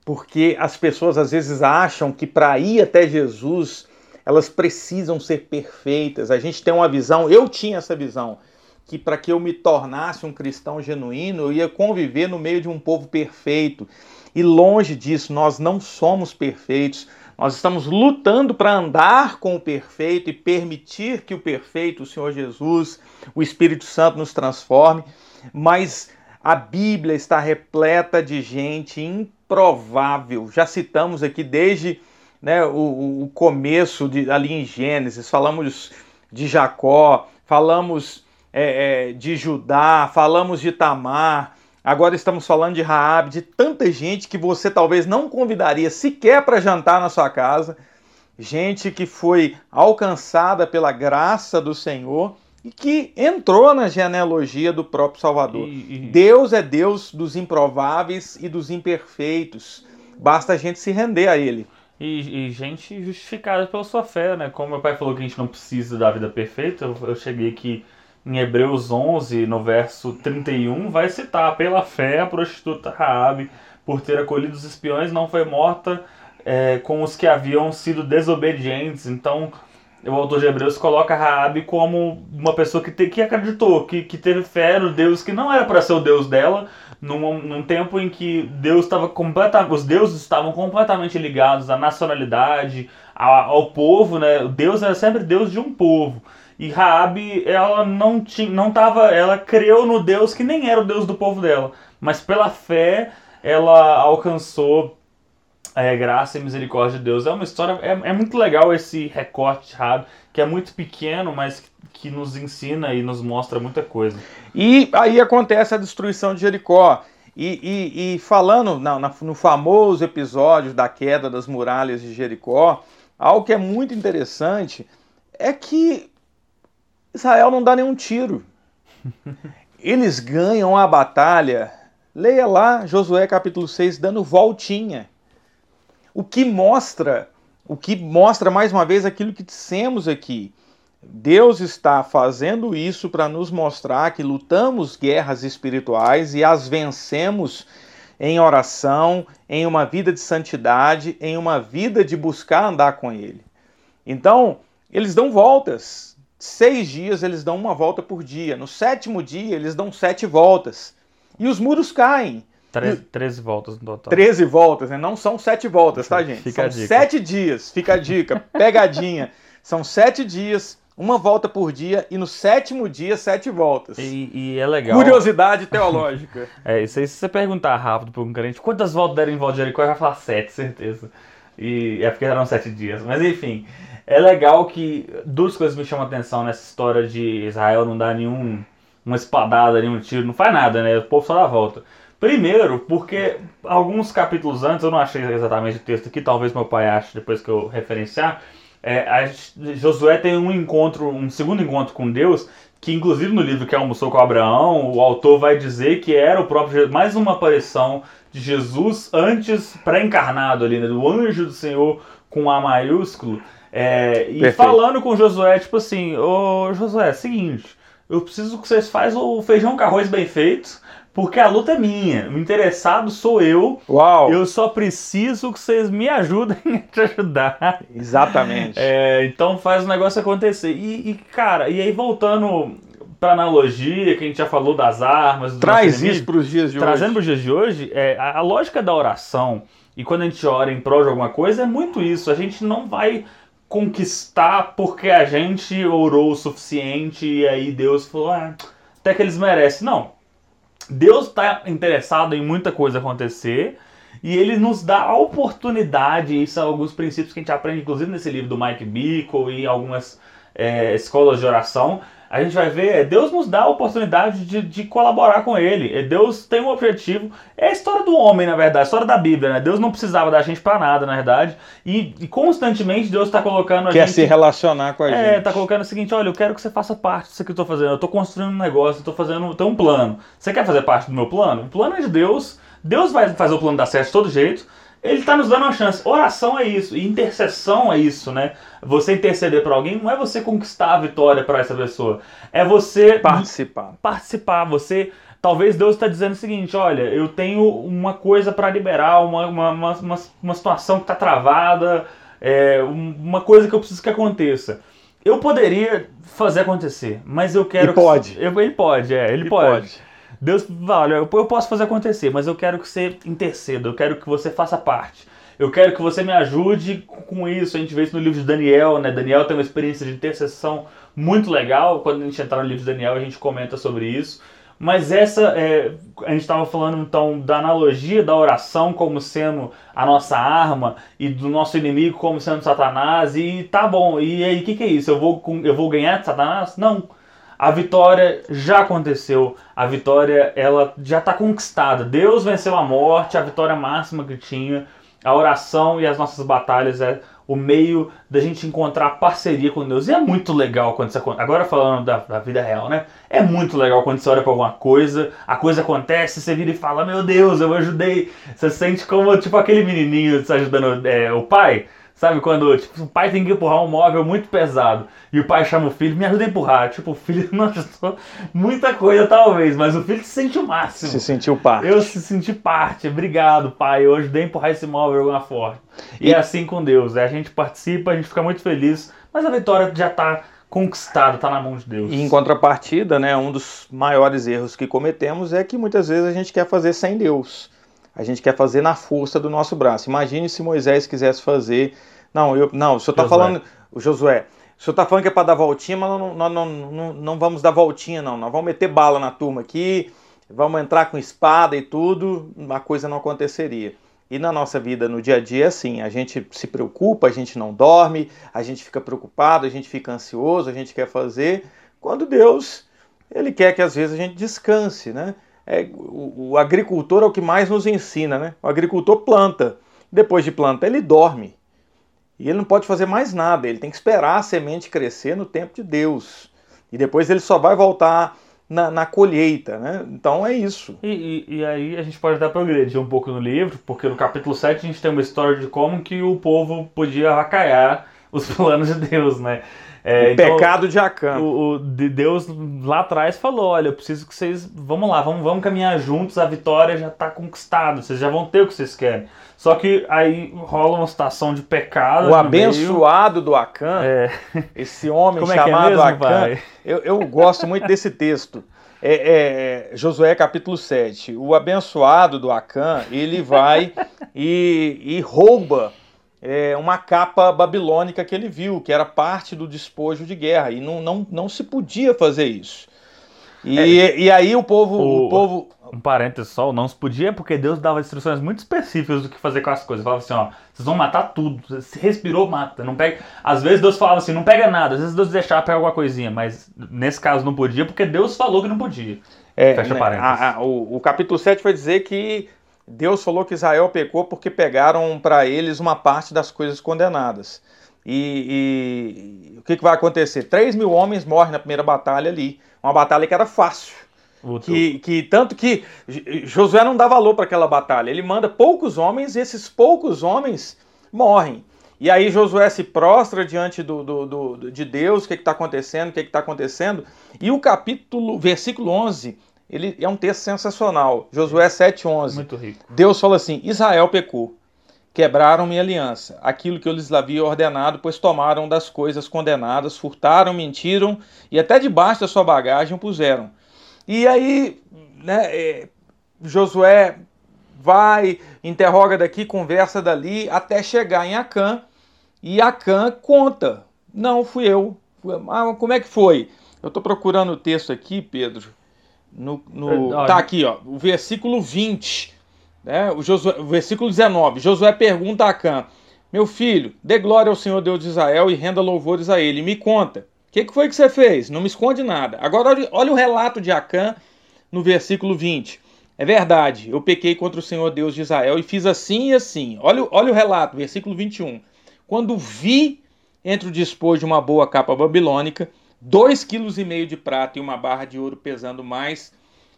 porque as pessoas às vezes acham que para ir até Jesus elas precisam ser perfeitas. A gente tem uma visão, eu tinha essa visão, que para que eu me tornasse um cristão genuíno, eu ia conviver no meio de um povo perfeito. E longe disso, nós não somos perfeitos. Nós estamos lutando para andar com o perfeito e permitir que o perfeito, o Senhor Jesus, o Espírito Santo nos transforme, mas a Bíblia está repleta de gente improvável. Já citamos aqui desde né, o, o começo de, ali em Gênesis, falamos de Jacó, falamos é, é, de Judá, falamos de Tamar, Agora estamos falando de Raab, de tanta gente que você talvez não convidaria sequer para jantar na sua casa, gente que foi alcançada pela graça do Senhor e que entrou na genealogia do próprio Salvador. E, e... Deus é Deus dos improváveis e dos imperfeitos. Basta a gente se render a Ele. E, e, gente justificada pela sua fé, né? Como meu pai falou que a gente não precisa da vida perfeita, eu, eu cheguei aqui em Hebreus 11, no verso 31, vai citar: pela fé a prostituta Raabe, por ter acolhido os espiões, não foi morta é, com os que haviam sido desobedientes. Então, o autor de Hebreus coloca Raabe como uma pessoa que, te, que acreditou, que, que teve fé no Deus que não era para ser o Deus dela, num, num tempo em que Deus estava completamente, os deuses estavam completamente ligados à nacionalidade, ao, ao povo, né? Deus era sempre Deus de um povo. E Raabe, ela não tinha, não tava, ela creu no Deus que nem era o Deus do povo dela, mas pela fé ela alcançou é, graça e misericórdia de Deus. É uma história, é, é muito legal esse recorte Raabe, que é muito pequeno, mas que nos ensina e nos mostra muita coisa. E aí acontece a destruição de Jericó. E, e, e falando na, na, no famoso episódio da queda das muralhas de Jericó, algo que é muito interessante é que Israel não dá nenhum tiro. Eles ganham a batalha. Leia lá Josué capítulo 6 dando voltinha. O que mostra, o que mostra mais uma vez aquilo que dissemos aqui. Deus está fazendo isso para nos mostrar que lutamos guerras espirituais e as vencemos em oração, em uma vida de santidade, em uma vida de buscar andar com Ele. Então, eles dão voltas seis dias eles dão uma volta por dia. No sétimo dia eles dão sete voltas. E os muros caem. Treze, voltas no total. Treze voltas, né? Não são sete voltas, tá, gente? Fica são sete dias. Fica a dica. Pegadinha. são sete dias, uma volta por dia, e no sétimo dia, sete voltas. E, e é legal. Curiosidade teológica. é, isso aí, se você perguntar rápido para um crente, quantas voltas deram em volta de Jericó, ele vai falar sete, certeza. E é porque eram sete dias. Mas enfim, é legal que duas coisas me chamam a atenção nessa história de Israel não dar nenhum uma espadada, nenhum tiro, não faz nada, né? O povo só dá a volta. Primeiro, porque alguns capítulos antes, eu não achei exatamente o texto aqui, talvez meu pai ache depois que eu referenciar. É, a, Josué tem um encontro, um segundo encontro com Deus, que inclusive no livro que almoçou com Abraão, o autor vai dizer que era o próprio mais uma aparição de Jesus antes pré-encarnado ali, né? Do anjo do Senhor com A maiúsculo. É, e Perfeito. falando com Josué, tipo assim, ô Josué, é seguinte, eu preciso que vocês façam o feijão com arroz bem feito, porque a luta é minha. O interessado sou eu. Uau! Eu só preciso que vocês me ajudem a te ajudar. Exatamente. É, então faz o negócio acontecer. E, e cara, e aí voltando pra analogia que a gente já falou das armas. Traz isso para os dias de trazendo hoje. Trazendo para os dias de hoje, é, a, a lógica da oração e quando a gente ora em prol de alguma coisa é muito isso. A gente não vai conquistar porque a gente orou o suficiente e aí Deus falou, ah, até que eles merecem. Não. Deus está interessado em muita coisa acontecer e ele nos dá a oportunidade, isso são alguns princípios que a gente aprende, inclusive nesse livro do Mike Bickle e algumas é, escolas de oração, a gente vai ver, é, Deus nos dá a oportunidade de, de colaborar com Ele. É, Deus tem um objetivo. É a história do homem, na verdade, a história da Bíblia, né? Deus não precisava da gente para nada, na verdade. E, e constantemente Deus está colocando a Quer gente. Quer se relacionar com a é, gente. É, tá colocando o seguinte: olha, eu quero que você faça parte disso que eu estou fazendo. Eu estou construindo um negócio, eu estou fazendo. Tem um plano. Você quer fazer parte do meu plano? O plano é de Deus. Deus vai fazer o plano dar certo de todo jeito ele está nos dando uma chance. Oração é isso, e intercessão é isso, né? Você interceder para alguém não é você conquistar a vitória para essa pessoa, é você participar. Participar, você talvez Deus está dizendo o seguinte: olha, eu tenho uma coisa para liberar, uma, uma, uma, uma, situação que está travada. é, uma coisa que eu preciso que aconteça. Eu poderia fazer acontecer, mas eu quero. Ele pode. Que, ele pode, é, ele, ele pode. pode. Deus, olha, eu, eu posso fazer acontecer, mas eu quero que você interceda, eu quero que você faça parte. Eu quero que você me ajude com isso. A gente vê isso no livro de Daniel, né? Daniel tem uma experiência de intercessão muito legal. Quando a gente entrar no livro de Daniel, a gente comenta sobre isso. Mas essa, é, a gente estava falando então da analogia da oração como sendo a nossa arma e do nosso inimigo como sendo Satanás. E tá bom, e aí o que, que é isso? Eu vou, eu vou ganhar de Satanás? Não. A vitória já aconteceu, a vitória ela já está conquistada. Deus venceu a morte, a vitória máxima que tinha. A oração e as nossas batalhas é o meio da gente encontrar parceria com Deus. E é muito legal quando. Agora falando da, da, vida real, né? É muito legal quando você olha para alguma coisa, a coisa acontece, você vira e fala: Meu Deus, eu ajudei. Você sente como tipo aquele menininho ajudando é, o pai. Sabe, quando tipo, o pai tem que empurrar um móvel muito pesado e o pai chama o filho, me ajuda a empurrar. Tipo, o filho não ajudou muita coisa, talvez, mas o filho se sente o máximo. Se sentiu parte. Eu se senti parte. Obrigado, pai. Eu ajudei a empurrar esse móvel de alguma forma. E, e é assim com Deus. É, a gente participa, a gente fica muito feliz, mas a vitória já está conquistada, está na mão de Deus. E em contrapartida, né, um dos maiores erros que cometemos é que muitas vezes a gente quer fazer sem Deus a gente quer fazer na força do nosso braço. Imagine se Moisés quisesse fazer. Não, eu, não o senhor está falando. O Josué, o senhor está falando que é para dar voltinha, mas nós não, não, não, não, vamos dar voltinha, não. Nós vamos meter bala na turma aqui, vamos entrar com espada e tudo, a coisa não aconteceria. E na nossa vida, no dia a dia, é assim: a gente se preocupa, a gente não dorme, a gente fica preocupado, a gente fica ansioso, a gente quer fazer, quando Deus, Ele quer que às vezes a gente descanse, né? É, o, o, agricultor é o que mais nos ensina, né? O agricultor planta, depois de plantar ele dorme. E ele não pode fazer mais nada, ele tem que esperar a semente crescer no tempo de Deus. E depois ele só vai voltar na, na colheita, né? Então é isso. E, e, e aí a gente pode até progredir um pouco no livro, porque no capítulo 7 a gente tem uma história de como que o povo podia avacaiar os planos de Deus, né? É, o então, pecado de Acã. O, o, Deus lá atrás falou: olha, eu preciso que vocês. Vamos lá, vamos, vamos caminhar juntos, a vitória já está conquistada, vocês já vão ter o que vocês querem. Só que aí rola uma situação de pecado. O abençoado meio. do Acã, é. esse homem Como chamado é que é mesmo, Acã, eu, eu gosto muito desse texto. É, é, Josué capítulo 7. O abençoado do Acã, ele vai e, e rouba é, uma capa babilônica que ele viu, que era parte do despojo de guerra, e não, não, não se podia fazer isso. E, é, e aí o povo, o, o, povo. Um parênteses só, não se podia porque Deus dava instruções muito específicas do que fazer com as coisas. Falava assim, ó, vocês vão matar tudo. Se respirou, mata. Não pega. Às vezes Deus falava assim, não pega nada. Às vezes Deus deixava pegar alguma coisinha, mas nesse caso não podia porque Deus falou que não podia. É, Fecha né, parênteses. A, a, o, o capítulo 7 vai dizer que Deus falou que Israel pecou porque pegaram para eles uma parte das coisas condenadas. E, e o que, que, vai acontecer? 3 mil homens morrem na primeira batalha ali. Uma batalha que era fácil. Que, que, tanto que Josué não dá valor para aquela batalha. Ele manda poucos homens e esses poucos homens morrem. E aí Josué se prostra diante do, do, do de Deus, o que está acontecendo, o que está acontecendo. E o capítulo, versículo 11, ele é um texto sensacional. Josué 7,11. Muito rico. Deus fala assim: Israel pecou, quebraram minha aliança, aquilo que eu lhes havia ordenado, pois tomaram das coisas condenadas, furtaram, mentiram e até debaixo da sua bagagem puseram. E aí, né, é, Josué vai, interroga daqui, conversa dali, até chegar em Acã, e Acã conta: Não, fui eu. Ah, como é que foi? Eu estou procurando o texto aqui, Pedro. No, no, tá aqui, ó, o versículo 20, né? O, Josué, o versículo 19. Josué pergunta a Acã: Meu filho, dê glória ao Senhor Deus de Israel e renda louvores a ele. Me conta, o que, que foi que você fez? Não me esconde nada. Agora, olha, olha o relato de Acã no versículo 20. É verdade, eu pequei contra o Senhor Deus de Israel e fiz assim e assim. Olha, olha o relato, versículo 21. Quando vi entre o dispor de uma boa capa babilônica dois quilos e meio de prata e uma barra de ouro pesando mais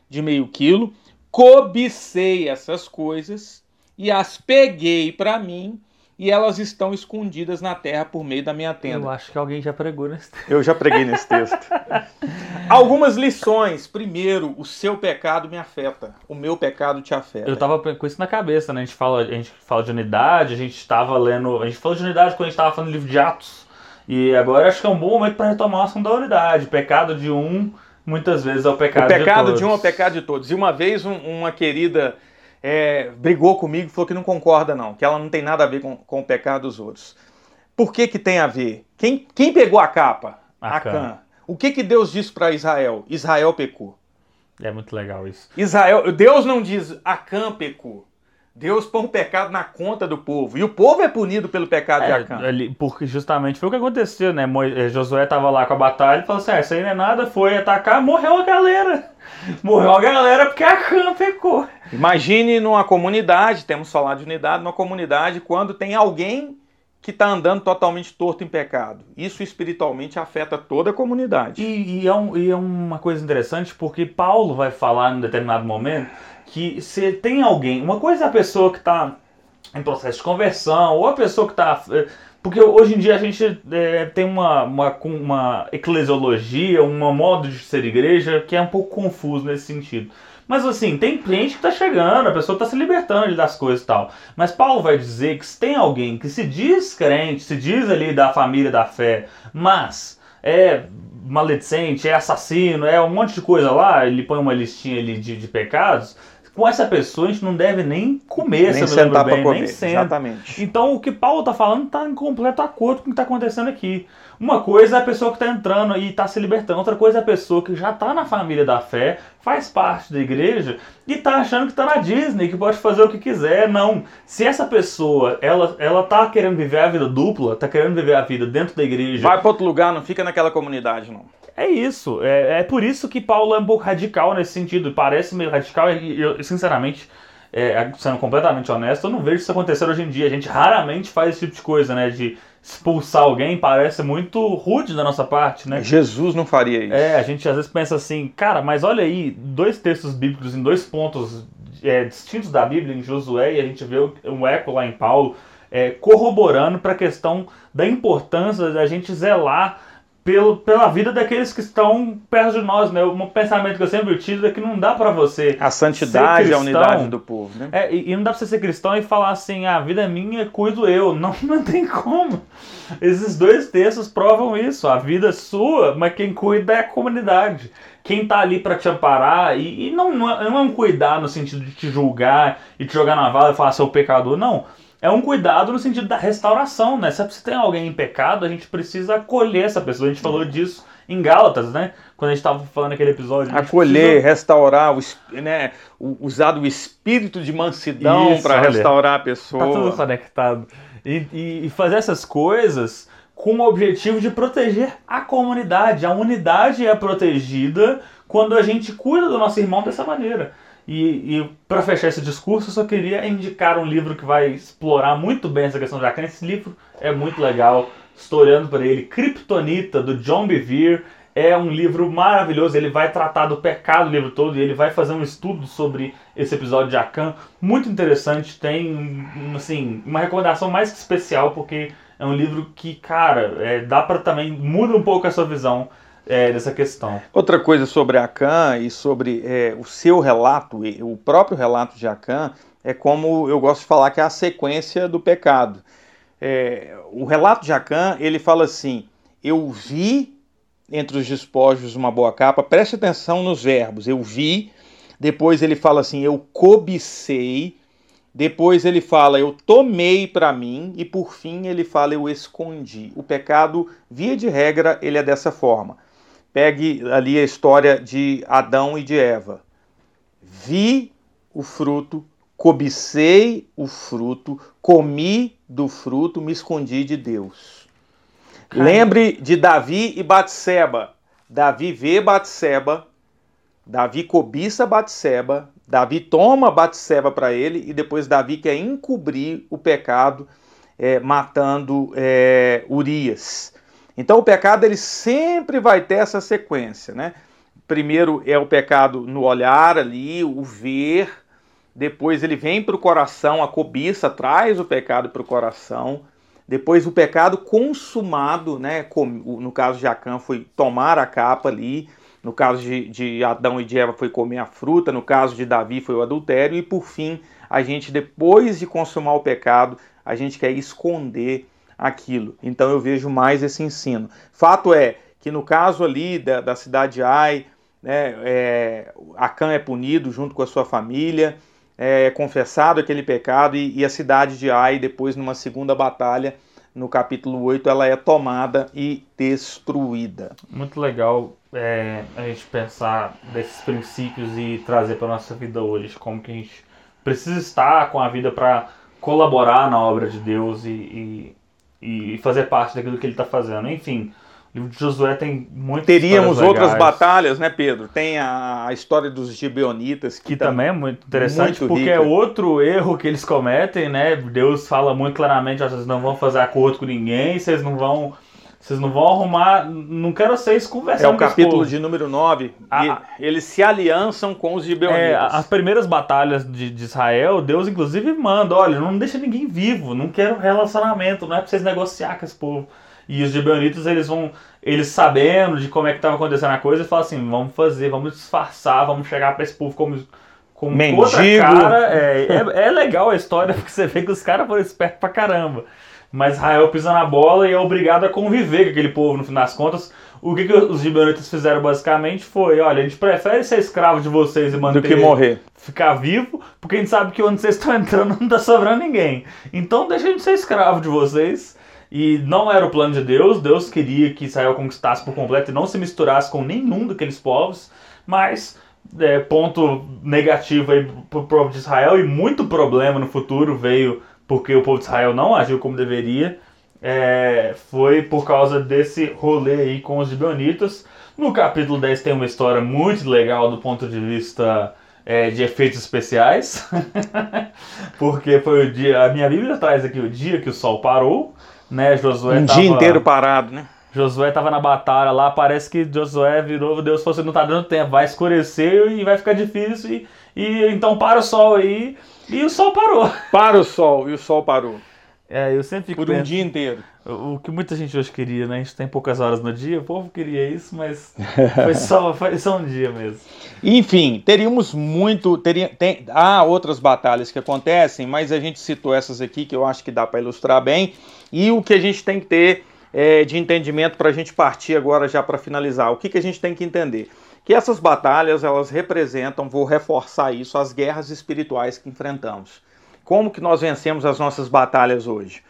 de meio quilo. Cobicei essas coisas e as peguei para mim e elas estão escondidas na terra por meio da minha tenda. Eu acho que alguém já pregou nesse texto. Eu já preguei nesse texto. Algumas lições. Primeiro, o seu pecado me afeta. O meu pecado te afeta. Eu tava com isso na cabeça, né? A gente fala, a gente fala de unidade, a gente estava lendo. A gente falou de unidade quando a gente estava falando do livro de Atos. E agora acho que é um bom momento para retomar o assunto da unidade. Pecado de um, muitas vezes, é o pecado, de todos. O pecado de, de um é o pecado de todos. E uma vez um, uma querida é, brigou comigo e falou que não concorda, não, que ela não tem nada a ver com, com o pecado dos outros. Por que, que tem a ver? Quem, quem pegou a capa? Acã. O que, que Deus disse para Israel? Israel pecou. É muito legal isso. Israel, Deus não diz Acã pecou. Deus põe o pecado na conta do povo. E o povo é punido pelo pecado é, de Acã. Porque justamente foi o que aconteceu, né? Eh, Josué estava lá com a batalha e falou assim: ah, isso aí não é nada, foi atacar, morreu a galera. Morreu a galera porque Acã pecou. Imagine numa comunidade, temos falado de unidade, numa comunidade, quando tem alguém que está andando totalmente torto em pecado. Isso espiritualmente afeta toda a comunidade. E, e, é um, e, é uma coisa interessante porque Paulo vai falar em determinado momento que se tem alguém, uma coisa é a pessoa que está em processo de conversão, ou a pessoa que está. Eh, porque hoje em dia a gente é, tem uma, uma, uma eclesiologia, um modo de ser igreja que é um pouco confuso nesse sentido. Mas assim, tem cliente que está chegando, a pessoa está se libertando das coisas e tal. Mas Paulo vai dizer que se tem alguém que se diz crente, se diz ali da família da fé, mas é maledicente, é assassino, é um monte de coisa lá, ele põe uma listinha ali de, de pecados, com essa pessoa a gente não deve nem comer, nem sentar para comer, nem senta. exatamente. Então o que Paulo está falando está em completo acordo com o que está acontecendo aqui. Uma coisa é a pessoa que está entrando e está se libertando, outra coisa é a pessoa que já está na família da fé, faz parte da igreja e está achando que está na Disney, que pode fazer o que quiser. Não. Se essa pessoa, ela, ela tá querendo viver a vida dupla, está querendo viver a vida dentro da igreja. Vai para outro lugar, não fica naquela comunidade, não. É isso. É, é por isso que Paulo é um pouco radical nesse sentido. Parece meio radical e eu, sinceramente, é, sendo completamente honesto, eu não vejo isso acontecer hoje em dia. A gente raramente faz esse tipo de coisa, né? De expulsar alguém parece muito rude da nossa parte, né? Jesus não faria isso. É, a gente às vezes pensa assim, cara, mas olha aí, dois textos bíblicos em dois pontos é, distintos da Bíblia, em Josué, e a gente vê um eco lá em Paulo, é, corroborando para a questão da importância da gente zelar pelo, pela vida daqueles que estão perto de nós, né? Um pensamento que eu sempre tive é que não dá para você a santidade, cristão, a unidade do povo, né? É, e, e, não dá para você ser cristão e falar assim, ah, a vida é minha, cuido eu. Não, não tem como. Esses dois textos provam isso. A vida é sua, mas quem cuida é a comunidade. Quem tá ali para te amparar e, e não, não, é, não é um cuidar no sentido de te julgar e te jogar na vala e falar seu pecador, não é um cuidado no sentido da restauração, né? Se tem alguém em pecado, a gente precisa acolher essa pessoa. A gente falou disso em Gálatas, né? Quando a gente estava falando aquele episódio. Acolher, precisa... restaurar, o, né? usar do espírito de mansidão para restaurar a pessoa. Tá tudo conectado. E, e, e fazer essas coisas com o objetivo de proteger a comunidade. A unidade é protegida quando a gente cuida do nosso irmão dessa maneira. E, e para fechar esse discurso, eu só queria indicar um livro que vai explorar muito bem essa questão de Jacan. Esse livro é muito legal, estou olhando para ele. Kryptonita, do John Bevere. É um livro maravilhoso, ele vai tratar do pecado o livro todo e ele vai fazer um estudo sobre esse episódio de Akan. Muito interessante, tem assim, uma recomendação mais que especial, porque é um livro que, cara, é, dá para também, muda um pouco a sua visão é, dessa questão. Outra coisa sobre Akan e sobre é, o seu relato, o próprio relato de Akan, é como eu gosto de falar que é a sequência do pecado. É, o relato de Akan, ele fala assim, eu vi entre os despojos uma boa capa, preste atenção nos verbos, eu vi, depois ele fala assim, eu cobicei, depois ele fala, eu tomei para mim, e por fim ele fala, eu escondi. O pecado, via de regra, ele é dessa forma. Pegue ali a história de Adão e de Eva. Vi o fruto, cobicei o fruto, comi do fruto, me escondi de Deus. Lembre de Davi e Batseba. Davi vê Batseba, Davi cobiça Batseba, Davi toma Batseba para ele e depois Davi quer encobrir o pecado é, matando é, Urias. Então o pecado ele sempre vai ter essa sequência, né? Primeiro é o pecado no olhar ali, o ver, depois ele vem para o coração, a cobiça traz o pecado para o coração, depois o pecado consumado, né? No caso de Acã foi tomar a capa ali, no caso de, de Adão e de Eva foi comer a fruta, no caso de Davi foi o adultério, e por fim, a gente, depois de consumar o pecado, a gente quer esconder aquilo. Então eu vejo mais esse ensino. Fato é que no caso ali da, da cidade de Ai, né, é, Acã é punido junto com a sua família, é confessado aquele pecado e, e a cidade de Ai, depois numa segunda batalha, no capítulo 8, ela é tomada e destruída. Muito legal é, a gente pensar desses princípios e trazer para nossa vida hoje, como que a gente precisa estar com a vida para colaborar na obra de Deus e, e, e fazer parte daquilo que ele está fazendo. Enfim, o livro de Josué tem muitas Teríamos outras batalhas, né, Pedro? Tem a, a história dos gibeonitas. Que, que tá também é muito interessante, muito porque é rica. é outro erro que eles cometem, né? Deus fala muito claramente, vocês não vão fazer acordo com ninguém, vocês não vão... Vocês não vão arrumar. Não quero vocês conversando. É o capítulo de número 9. A, eles se aliançam com os gibeonitas. É, as primeiras batalhas de, de, Israel, Deus inclusive manda: olha, não deixa ninguém vivo, não quero relacionamento, não é pra vocês negociar com esse povo. E os gibeonitas, eles vão, eles sabendo de como é que estava acontecendo a coisa, falam assim, vamos fazer, vamos disfarçar, vamos chegar para esse povo como, como Mendigo. outra cara. É, é, é, legal a história, porque você vê que os caras foram espertos pra caramba. Mas Israel pisa na bola e é obrigado a conviver com aquele povo, no fim das contas. O que, que os gibeonitas fizeram basicamente foi, olha, a gente prefere ser escravo de vocês e manter... Do que morrer. Ficar vivo, porque a gente sabe que onde vocês estão entrando não tá sobrando ninguém. Então deixa a gente ser escravo de vocês e não era o plano de Deus, Deus queria que Israel conquistasse por completo e não se misturasse com nenhum daqueles povos, mas é, ponto negativo aí para o povo de Israel e muito problema no futuro veio porque o povo de Israel não agiu como deveria, é, foi por causa desse rolê aí com os gibeonitas. No capítulo 10 tem uma história muito legal do ponto de vista é, de efeitos especiais, porque foi o dia, a minha Bíblia traz aqui o dia que o sol parou, né? Josué um tava, dia inteiro parado, né? Josué tava na batalha lá, parece que Josué virou, Deus falou assim, não tá dando tempo, vai escurecer e vai ficar difícil, e, e então para o sol aí, e o sol parou. Para o sol, e o sol parou. É, eu sempre fico Por um pensando, dia inteiro. O que muita gente hoje queria, né? A gente tem poucas horas no dia, o povo queria isso, mas foi só, foi só um dia mesmo. Enfim, teríamos muito. Teria, tem, há outras batalhas que acontecem, mas a gente citou essas aqui que eu acho que dá para ilustrar bem. E o que a gente tem que ter é, de entendimento para a gente partir agora já para finalizar. O que, que a gente tem que entender? Que essas batalhas elas representam, vou reforçar isso, as guerras espirituais que enfrentamos. Como que nós vencemos as nossas batalhas hoje?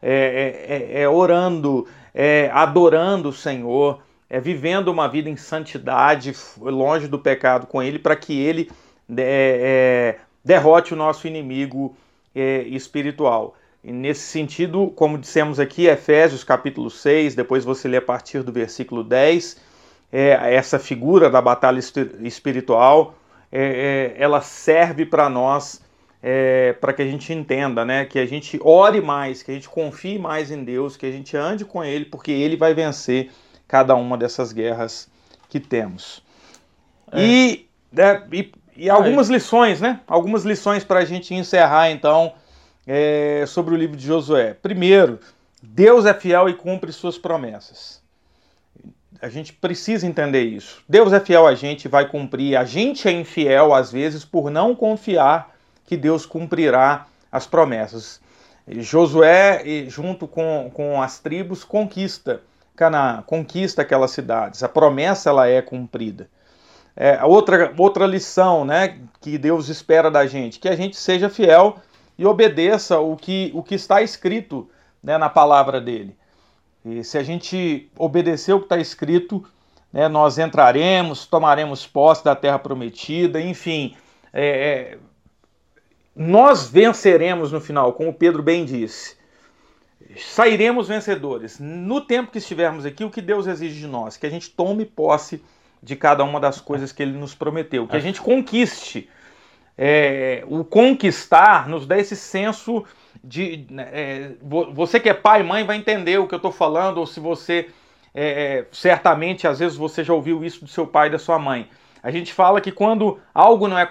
É, é, é, é orando, é adorando o Senhor, é vivendo uma vida em santidade, longe do pecado com Ele, para que Ele é, é, derrote o nosso inimigo espiritual. E nesse sentido, como dissemos aqui, Efésios capítulo 6, depois você lê a partir do versículo 10, é, essa figura da batalha espiritual, é, é, ela serve para nós, é, para que a gente entenda, né, que a gente ore mais, que a gente confie mais em Deus, que a gente ande com Ele, porque Ele vai vencer cada uma dessas guerras que temos. É. E, né, e, e algumas lições, né? Algumas lições para a gente encerrar, então, sobre o livro de Josué. Primeiro, Deus é fiel e cumpre suas promessas. A gente precisa entender isso. Deus é fiel a gente, vai cumprir. A gente é infiel, às vezes, por não confiar que Deus cumprirá as promessas. Josué, junto com, com as tribos, conquista Canaã, conquista aquelas cidades. A promessa ela é cumprida. É, outra, outra lição né, que Deus espera da gente, que a gente seja fiel e obedeça o que, o que está escrito né, na palavra dele. E se a gente obedecer o que está escrito, né, nós entraremos, tomaremos posse da terra prometida, enfim, é, é, nós venceremos no final, como Pedro bem disse. Sairemos vencedores. No tempo que estivermos aqui, o que Deus exige de nós? Que a gente tome posse de cada uma das coisas que Ele nos prometeu, que a gente conquiste é, o conquistar nos dá esse senso de. Né, é, você que é pai e mãe vai entender o que eu estou falando, ou se você. É, é, certamente, às vezes você já ouviu isso do seu pai e da sua mãe. A gente fala que quando algo não é,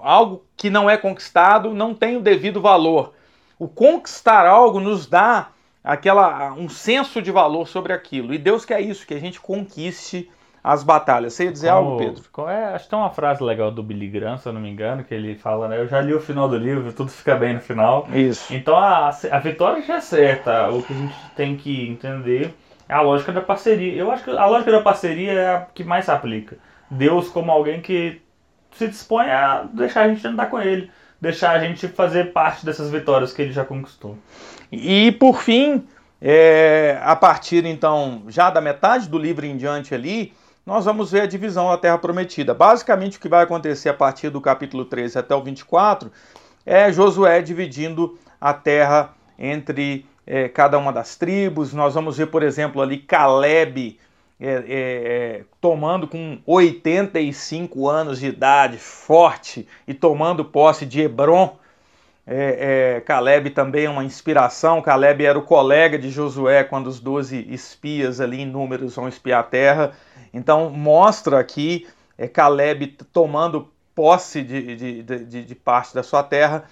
algo que não é conquistado não tem o devido valor. O conquistar algo nos dá aquela um senso de valor sobre aquilo. E Deus quer isso, que a gente conquiste as batalhas. Você ia dizer algo, Pedro? Qual é, acho que tem uma frase legal do Billy Graham, se eu não me engano, que ele fala, né? Eu já li o final do livro, tudo fica bem no final. Isso. Então a, a vitória já é certa. O que a gente tem que entender é a lógica da parceria. Eu acho que a lógica da parceria é a que mais se aplica. Deus como alguém que se dispõe a deixar a gente andar com ele, deixar a gente fazer parte dessas vitórias que ele já conquistou. E por fim, é, a partir então já da metade do livro em diante ali, nós vamos ver a divisão da Terra Prometida. Basicamente, o que vai acontecer a partir do capítulo 13 até o 24 é Josué dividindo a terra entre é, cada uma das tribos. Nós vamos ver, por exemplo, ali Caleb é, é, é tomando com 85 anos de idade, forte, e tomando posse de Hebron. É, é, Caleb também é uma inspiração. Caleb era o colega de Josué quando os 12 espias ali em números vão espiar a terra. Então mostra aqui é, Caleb tomando posse de, de, de, de parte da sua terra.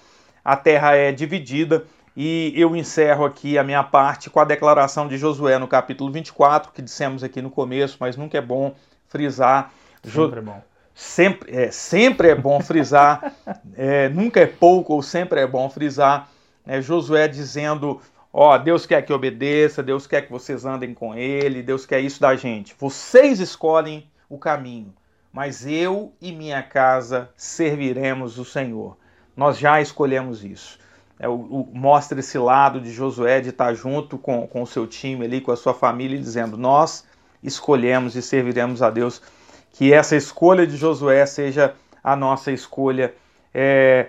A terra é dividida e eu encerro aqui a minha parte com a declaração de Josué no capítulo 24, que dissemos aqui no começo, mas nunca é bom frisar. Sempre é bom. Sempre é, sempre é bom frisar, é, nunca é pouco ou sempre é bom frisar. É, Josué dizendo: Ó, Deus quer que obedeça, Deus quer que vocês andem com Ele, Deus quer isso da gente. Vocês escolhem o caminho, mas eu e minha casa serviremos o Senhor. Nós já escolhemos isso. É, o, o, mostra esse lado de Josué de estar junto com, com o seu time ali, com a sua família, dizendo: Nós escolhemos e serviremos a Deus. Que essa escolha de Josué seja a nossa escolha é,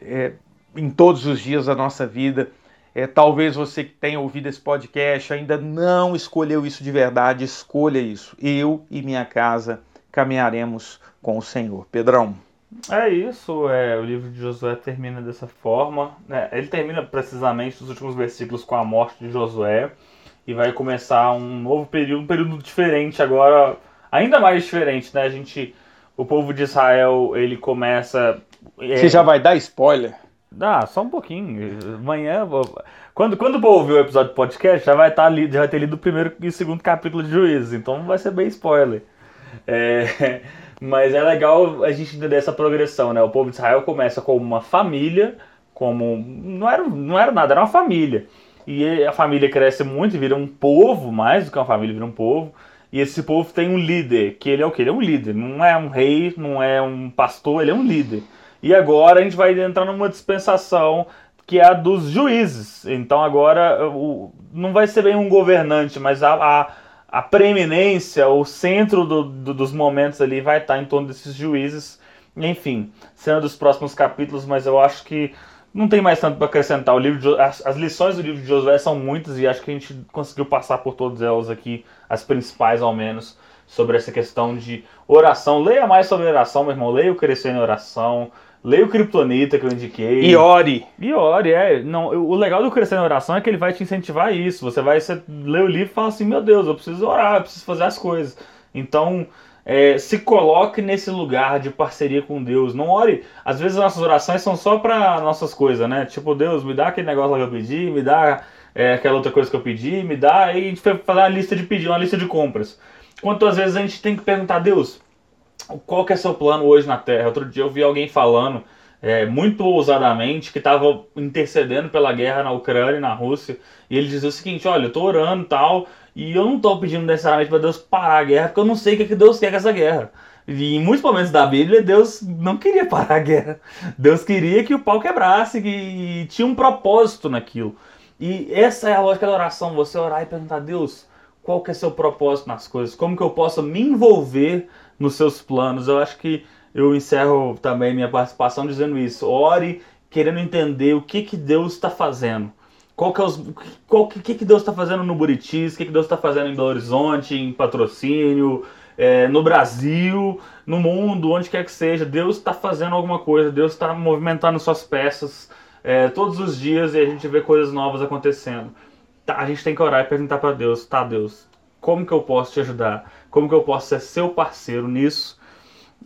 é, em todos os dias da nossa vida é, talvez você que tenha ouvido esse podcast ainda não escolheu isso de verdade, escolha isso. Eu e minha casa caminharemos com o Senhor. Pedrão. É isso, é, o livro de Josué termina dessa forma. Né? Ele termina precisamente nos últimos versículos com a morte de Josué e vai começar um novo período, um período diferente agora, ainda mais diferente, né? A gente, o povo de Israel, ele começa. É, Você já vai dar spoiler? Dá, só um pouquinho. Amanhã. Quando, quando o povo ouvir o episódio do podcast, já vai, tá ali, já vai ter lido o primeiro e o segundo capítulo de Juízes, então vai ser bem spoiler. É, mas é legal a gente entender essa progressão, né? O povo de Israel começa como uma família, como. Não era, não era nada, era uma família. E a família cresce muito e vira um povo, mais do que uma família, vira um povo. E esse povo tem um líder, que ele é o que? Ele é um líder, não é um rei, não é um pastor, ele é um líder. E agora a gente vai entrar numa dispensação que é a dos juízes. Então agora o, não vai ser bem um governante, mas a, a, a preeminência, o centro do, do, dos momentos ali vai estar em torno desses juízes. Enfim, sendo dos próximos capítulos, mas eu acho que não tem mais tanto para acrescentar. O livro de, as, as, lições do livro de Josué são muitas e acho que a gente conseguiu passar por todas elas aqui, as principais ao menos, sobre essa questão de oração. Leia mais sobre oração, meu irmão. Leia o Crescer em Oração. Leia o Kryptonita que eu indiquei. E ore. E ore, é. Não, o legal do Crescer na Oração é que ele vai te incentivar a isso. Você vai você ler o livro e falar assim, meu Deus, eu preciso orar, eu preciso fazer as coisas. Então, é, se coloque nesse lugar de parceria com Deus. Não ore. Às vezes as nossas orações são só para nossas coisas, né? Tipo, Deus, me dá aquele negócio lá que eu pedi, me dá é, aquela outra coisa que eu pedi, me dá. Aí a gente vai fazer uma lista de pedidos, uma lista de compras. Quantas vezes a gente tem que perguntar, Deus, qual que é seu plano hoje na Terra? Outro dia eu vi alguém falando é, muito ousadamente que estava intercedendo pela guerra na Ucrânia e na Rússia. E ele dizia o seguinte: olha, eu estou orando tal, e eu não estou pedindo necessariamente para Deus parar a guerra, porque eu não sei o que, é que Deus quer com essa guerra. E em muitos momentos da Bíblia, Deus não queria parar a guerra. Deus queria que o pau quebrasse, que tinha um propósito naquilo. E essa é a lógica da oração: você orar e perguntar a Deus qual que é seu propósito nas coisas, como que eu posso me envolver nos seus planos. Eu acho que eu encerro também minha participação dizendo isso. Ore querendo entender o que, que Deus está fazendo. Qual que, é os, qual que, que, que Deus está fazendo no Buritis, o que, que Deus está fazendo em Belo Horizonte, em patrocínio, é, no Brasil, no mundo, onde quer que seja. Deus está fazendo alguma coisa, Deus está movimentando suas peças é, todos os dias e a gente vê coisas novas acontecendo. Tá, a gente tem que orar e perguntar para Deus, tá Deus, como que eu posso te ajudar? Como que eu posso ser seu parceiro nisso?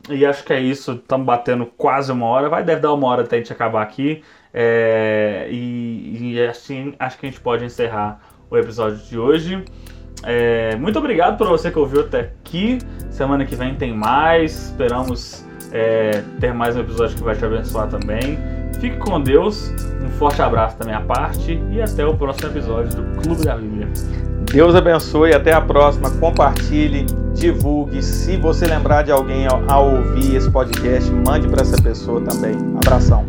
E acho que é isso. Estamos batendo quase uma hora. Vai, deve dar uma hora até a gente acabar aqui. É, e, e, assim acho que a gente pode encerrar o episódio de hoje. É, muito obrigado por você que ouviu até aqui. Semana que vem tem mais. Esperamos é, ter mais um episódio que vai te abençoar também. Fique com Deus. Um forte abraço da minha parte e até o próximo episódio do Clube da Bíblia. Deus abençoe, até a próxima. Compartilhe, divulgue. Se você lembrar de alguém ao ouvir esse podcast, mande para essa pessoa também. Abração.